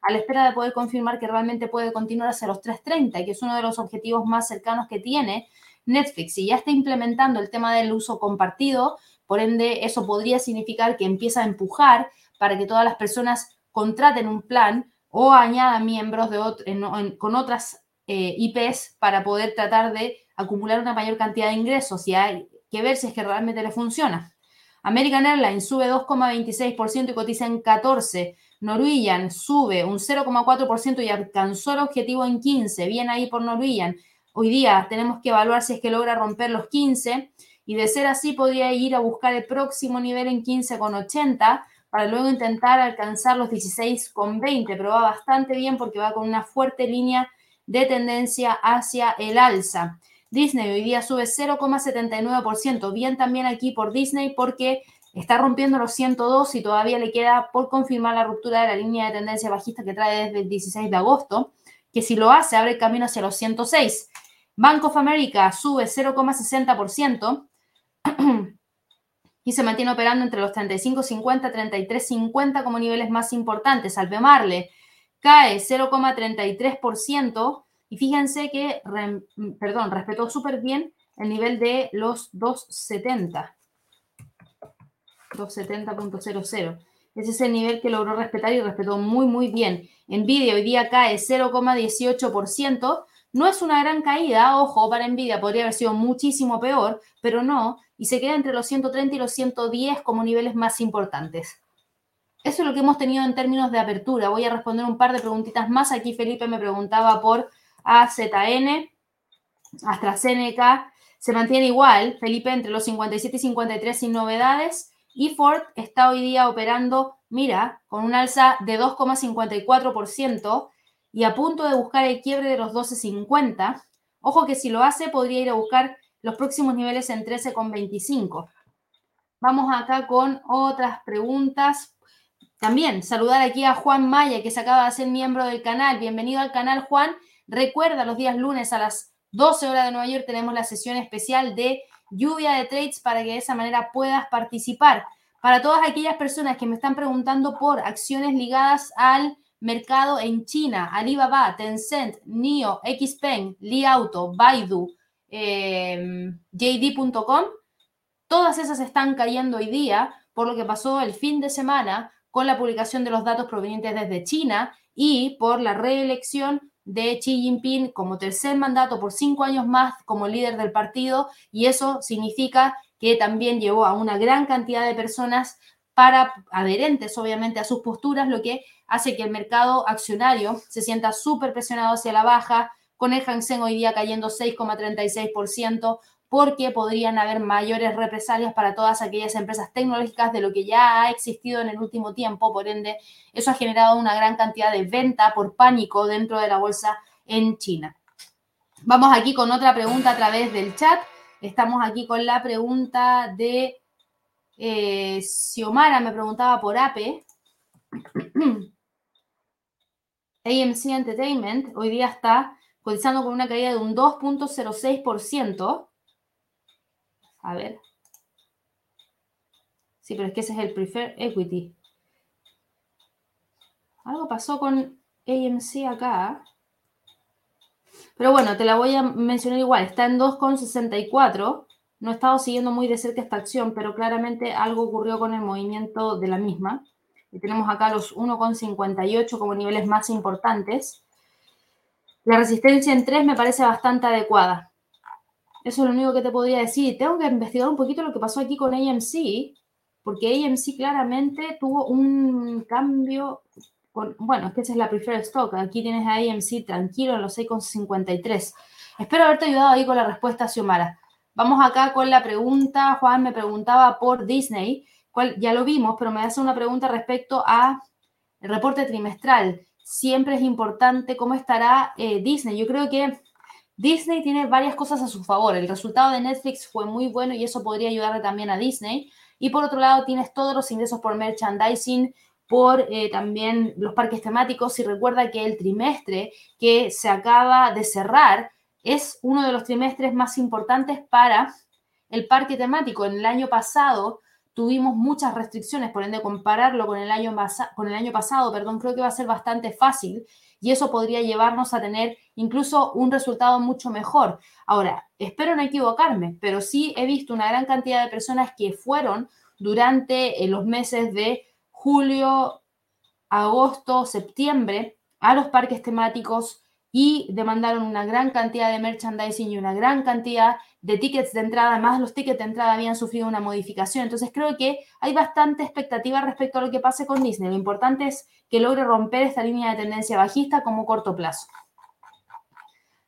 a la espera de poder confirmar que realmente puede continuar hacia los 3,30, que es uno de los objetivos más cercanos que tiene Netflix. Si ya está implementando el tema del uso compartido, por ende eso podría significar que empieza a empujar para que todas las personas contraten un plan o añadan miembros de con otras eh, IPs para poder tratar de acumular una mayor cantidad de ingresos y hay que ver si es que realmente le funciona. American Airlines sube 2,26% y cotiza en 14. Norwegian sube un 0,4% y alcanzó el objetivo en 15. Bien ahí por Norwegian. Hoy día tenemos que evaluar si es que logra romper los 15 y de ser así podría ir a buscar el próximo nivel en 15,80 para luego intentar alcanzar los 16,20, pero va bastante bien porque va con una fuerte línea de tendencia hacia el alza. Disney hoy día sube 0,79%, bien también aquí por Disney porque está rompiendo los 102 y todavía le queda por confirmar la ruptura de la línea de tendencia bajista que trae desde el 16 de agosto, que si lo hace abre el camino hacia los 106. Bank of America sube 0,60%. y se mantiene operando entre los 35.50 33.50 como niveles más importantes. Albemarle cae 0,33% y fíjense que, perdón, respetó súper bien el nivel de los 270. 270.00. Ese es el nivel que logró respetar y respetó muy, muy bien. Nvidia hoy día cae 0,18%. No es una gran caída, ojo, para Nvidia podría haber sido muchísimo peor, pero no y se queda entre los 130 y los 110 como niveles más importantes. Eso es lo que hemos tenido en términos de apertura. Voy a responder un par de preguntitas más. Aquí Felipe me preguntaba por AZN, AstraZeneca. Se mantiene igual, Felipe, entre los 57 y 53 sin novedades. Y Ford está hoy día operando, mira, con un alza de 2,54% y a punto de buscar el quiebre de los 12,50. Ojo que si lo hace podría ir a buscar los próximos niveles en 13,25. Vamos acá con otras preguntas. También saludar aquí a Juan Maya, que se acaba de ser miembro del canal. Bienvenido al canal, Juan. Recuerda, los días lunes a las 12 horas de Nueva York tenemos la sesión especial de lluvia de trades para que de esa manera puedas participar. Para todas aquellas personas que me están preguntando por acciones ligadas al mercado en China, Alibaba, Tencent, NIO, XPeng, Li Auto, Baidu, Em, JD.com, todas esas están cayendo hoy día por lo que pasó el fin de semana con la publicación de los datos provenientes desde China y por la reelección de Xi Jinping como tercer mandato por cinco años más como líder del partido y eso significa que también llevó a una gran cantidad de personas para adherentes obviamente a sus posturas, lo que hace que el mercado accionario se sienta súper presionado hacia la baja, con el Hang Seng hoy día cayendo 6,36%, porque podrían haber mayores represalias para todas aquellas empresas tecnológicas de lo que ya ha existido en el último tiempo. Por ende, eso ha generado una gran cantidad de venta por pánico dentro de la bolsa en China. Vamos aquí con otra pregunta a través del chat. Estamos aquí con la pregunta de eh, Xiomara, me preguntaba por APE. AMC Entertainment hoy día está cotizando con una caída de un 2.06%. A ver. Sí, pero es que ese es el preferred equity. Algo pasó con AMC acá. Pero bueno, te la voy a mencionar igual. Está en 2,64. No he estado siguiendo muy de cerca esta acción, pero claramente algo ocurrió con el movimiento de la misma. Y tenemos acá los 1,58 como niveles más importantes. La resistencia en 3 me parece bastante adecuada. Eso es lo único que te podría decir. Tengo que investigar un poquito lo que pasó aquí con AMC, porque AMC claramente tuvo un cambio, con, bueno, es que esa es la preferred stock, aquí tienes a AMC tranquilo en los 6,53. Espero haberte ayudado ahí con la respuesta, Xiomara. Vamos acá con la pregunta, Juan me preguntaba por Disney, ya lo vimos, pero me hace una pregunta respecto a el reporte trimestral. Siempre es importante cómo estará eh, Disney. Yo creo que Disney tiene varias cosas a su favor. El resultado de Netflix fue muy bueno y eso podría ayudarle también a Disney. Y por otro lado, tienes todos los ingresos por merchandising, por eh, también los parques temáticos. Y recuerda que el trimestre que se acaba de cerrar es uno de los trimestres más importantes para el parque temático. En el año pasado tuvimos muchas restricciones, por ende compararlo con el año, con el año pasado, perdón, creo que va a ser bastante fácil y eso podría llevarnos a tener incluso un resultado mucho mejor. Ahora, espero no equivocarme, pero sí he visto una gran cantidad de personas que fueron durante eh, los meses de julio, agosto, septiembre a los parques temáticos y demandaron una gran cantidad de merchandising y una gran cantidad de tickets de entrada. Además, los tickets de entrada habían sufrido una modificación. Entonces, creo que hay bastante expectativa respecto a lo que pase con Disney. Lo importante es que logre romper esta línea de tendencia bajista como corto plazo.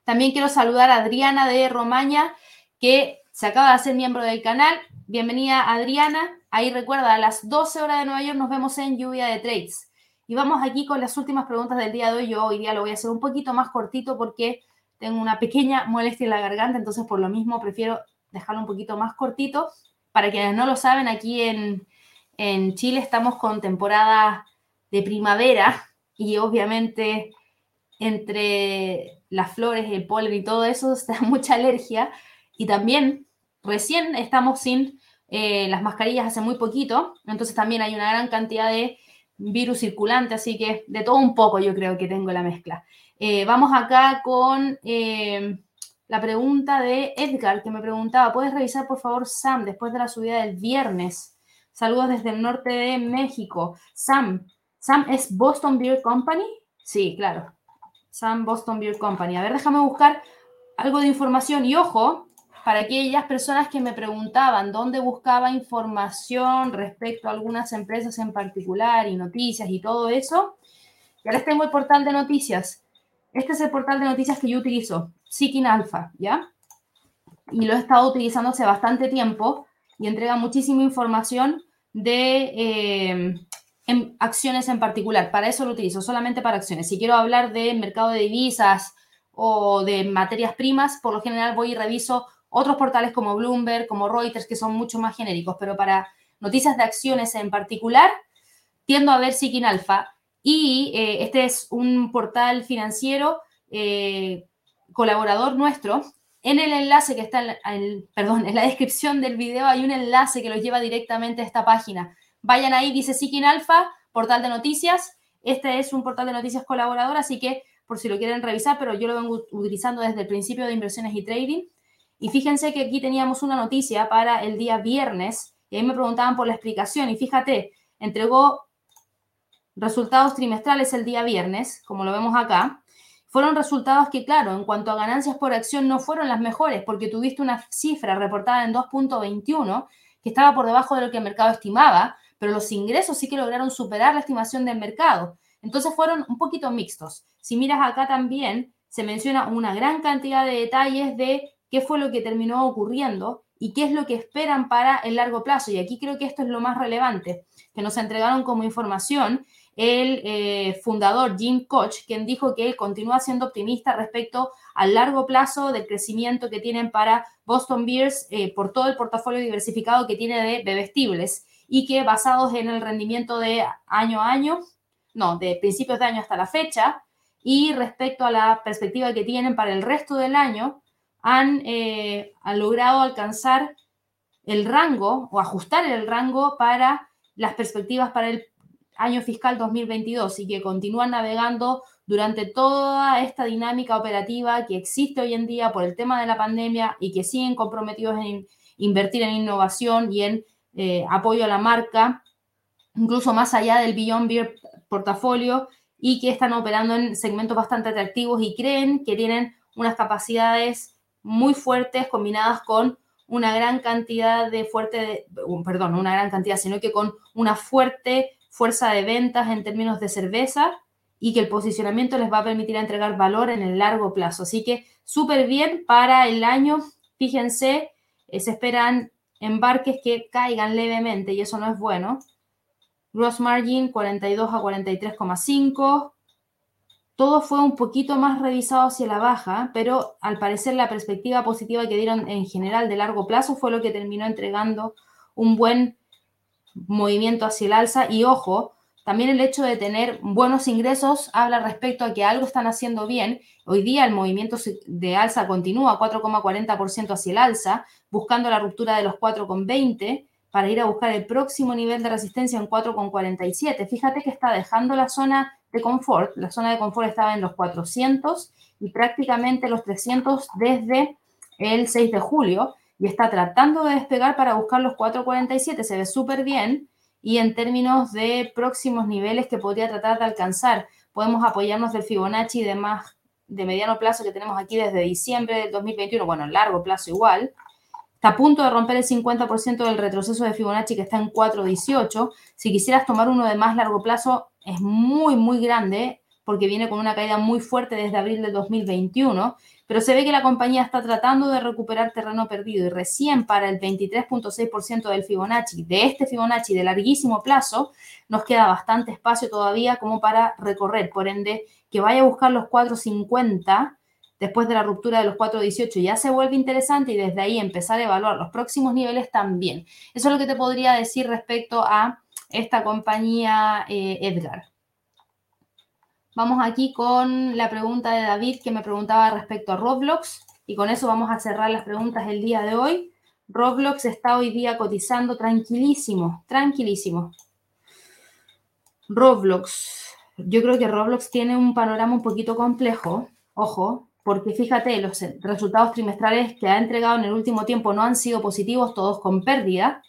También quiero saludar a Adriana de Romaña, que se acaba de hacer miembro del canal. Bienvenida, Adriana. Ahí recuerda, a las 12 horas de Nueva York nos vemos en Lluvia de Trades. Y vamos aquí con las últimas preguntas del día de hoy. Yo hoy día lo voy a hacer un poquito más cortito porque tengo una pequeña molestia en la garganta, entonces por lo mismo prefiero dejarlo un poquito más cortito. Para quienes no lo saben, aquí en, en Chile estamos con temporada de primavera y obviamente entre las flores, el polen y todo eso está mucha alergia y también recién estamos sin eh, las mascarillas hace muy poquito, entonces también hay una gran cantidad de virus circulante, así que de todo un poco yo creo que tengo la mezcla. Eh, vamos acá con eh, la pregunta de Edgar, que me preguntaba, ¿puedes revisar por favor Sam después de la subida del viernes? Saludos desde el norte de México. Sam, ¿Sam es Boston Beer Company? Sí, claro. Sam Boston Beer Company. A ver, déjame buscar algo de información y ojo, para aquellas personas que me preguntaban dónde buscaba información respecto a algunas empresas en particular y noticias y todo eso, ya les tengo el portal de noticias. Este es el portal de noticias que yo utilizo, Seeking Alpha, ¿ya? Y lo he estado utilizando hace bastante tiempo y entrega muchísima información de eh, acciones en particular. Para eso lo utilizo, solamente para acciones. Si quiero hablar de mercado de divisas o de materias primas, por lo general voy y reviso otros portales como Bloomberg, como Reuters, que son mucho más genéricos, pero para noticias de acciones en particular, tiendo a ver Seeking Alpha. Y eh, este es un portal financiero eh, colaborador nuestro. En el enlace que está en, perdón, en la descripción del video hay un enlace que los lleva directamente a esta página. Vayan ahí, dice Seeking Alpha, portal de noticias. Este es un portal de noticias colaborador, así que por si lo quieren revisar, pero yo lo vengo utilizando desde el principio de inversiones y trading. Y fíjense que aquí teníamos una noticia para el día viernes y ahí me preguntaban por la explicación y fíjate, entregó resultados trimestrales el día viernes, como lo vemos acá. Fueron resultados que, claro, en cuanto a ganancias por acción no fueron las mejores porque tuviste una cifra reportada en 2.21 que estaba por debajo de lo que el mercado estimaba, pero los ingresos sí que lograron superar la estimación del mercado. Entonces fueron un poquito mixtos. Si miras acá también, se menciona una gran cantidad de detalles de qué fue lo que terminó ocurriendo y qué es lo que esperan para el largo plazo. Y aquí creo que esto es lo más relevante, que nos entregaron como información el eh, fundador Jim Koch, quien dijo que él continúa siendo optimista respecto al largo plazo del crecimiento que tienen para Boston Beers eh, por todo el portafolio diversificado que tiene de bebestibles y que basados en el rendimiento de año a año, no, de principios de año hasta la fecha, y respecto a la perspectiva que tienen para el resto del año, eh, han, logrado alcanzar el rango o ajustar el rango para las perspectivas para el año fiscal 2022 y que continúan navegando durante toda esta dinámica operativa que existe hoy en día por el tema de la pandemia y que siguen comprometidos en invertir en innovación y en eh, apoyo a la marca, incluso más allá del Beyond Beer portafolio y que están operando en segmentos bastante atractivos y creen que tienen unas capacidades muy fuertes combinadas con una gran cantidad de fuerte, perdón, una gran cantidad, sino que con una fuerte fuerza de ventas en términos de cerveza y que el posicionamiento les va a permitir entregar valor en el largo plazo. Así que súper bien para el año. Fíjense, eh, se esperan embarques que caigan levemente y eso no es bueno. Gross margin 42 a 43,5. Todo fue un poquito más revisado hacia la baja, pero al parecer la perspectiva positiva que dieron en general de largo plazo fue lo que terminó entregando un buen movimiento hacia el alza. Y ojo, también el hecho de tener buenos ingresos habla respecto a que algo están haciendo bien. Hoy día el movimiento de alza continúa 4,40% hacia el alza, buscando la ruptura de los 4,20 para ir a buscar el próximo nivel de resistencia en 4,47. Fíjate que está dejando la zona de confort. La zona de confort estaba en los 400 y prácticamente los 300 desde el 6 de julio y está tratando de despegar para buscar los 4,47. Se ve súper bien y en términos de próximos niveles que podría tratar de alcanzar, podemos apoyarnos del Fibonacci de más de mediano plazo que tenemos aquí desde diciembre del 2021, bueno, largo plazo igual, Está a punto de romper el 50% del retroceso de Fibonacci que está en 4.18. Si quisieras tomar uno de más largo plazo, es muy, muy grande porque viene con una caída muy fuerte desde abril del 2021, pero se ve que la compañía está tratando de recuperar terreno perdido y recién para el 23.6% del Fibonacci, de este Fibonacci de larguísimo plazo, nos queda bastante espacio todavía como para recorrer. Por ende, que vaya a buscar los 4.50 después de la ruptura de los 4.18 ya se vuelve interesante y desde ahí empezar a evaluar los próximos niveles también. Eso es lo que te podría decir respecto a esta compañía eh, Edgar. Vamos aquí con la pregunta de David que me preguntaba respecto a Roblox y con eso vamos a cerrar las preguntas del día de hoy. Roblox está hoy día cotizando tranquilísimo, tranquilísimo. Roblox. Yo creo que Roblox tiene un panorama un poquito complejo. Ojo, porque fíjate, los resultados trimestrales que ha entregado en el último tiempo no han sido positivos, todos con pérdida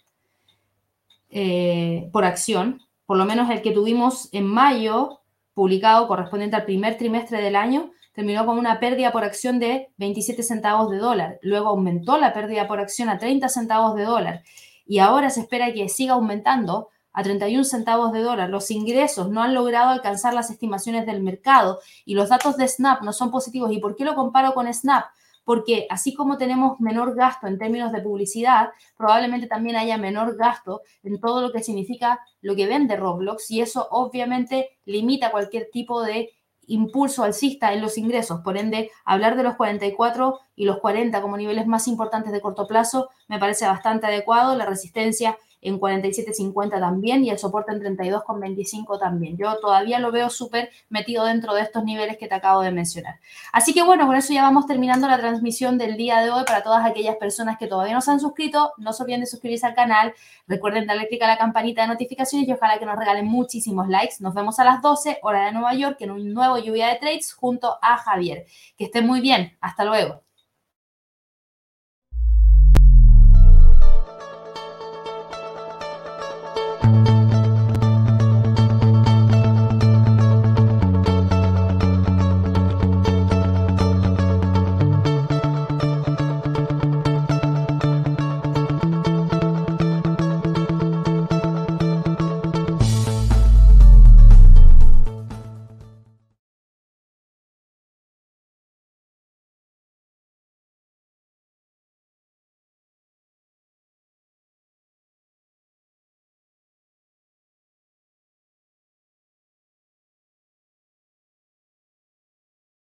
eh, por acción, por lo menos el que tuvimos en mayo, publicado correspondiente al primer trimestre del año, terminó con una pérdida por acción de 27 centavos de dólar, luego aumentó la pérdida por acción a 30 centavos de dólar y ahora se espera que siga aumentando a 31 centavos de dólar. Los ingresos no han logrado alcanzar las estimaciones del mercado y los datos de Snap no son positivos. ¿Y por qué lo comparo con Snap? Porque así como tenemos menor gasto en términos de publicidad, probablemente también haya menor gasto en todo lo que significa lo que vende Roblox y eso obviamente limita cualquier tipo de impulso alcista en los ingresos. Por ende, hablar de los 44 y los 40 como niveles más importantes de corto plazo me parece bastante adecuado. La resistencia en 47.50 también y el soporte en 32.25 también. Yo todavía lo veo súper metido dentro de estos niveles que te acabo de mencionar. Así que bueno, con eso ya vamos terminando la transmisión del día de hoy para todas aquellas personas que todavía no se han suscrito. No se olviden de suscribirse al canal. Recuerden darle clic a la campanita de notificaciones y ojalá que nos regalen muchísimos likes. Nos vemos a las 12, hora de Nueva York, en un nuevo lluvia de trades junto a Javier. Que estén muy bien. Hasta luego.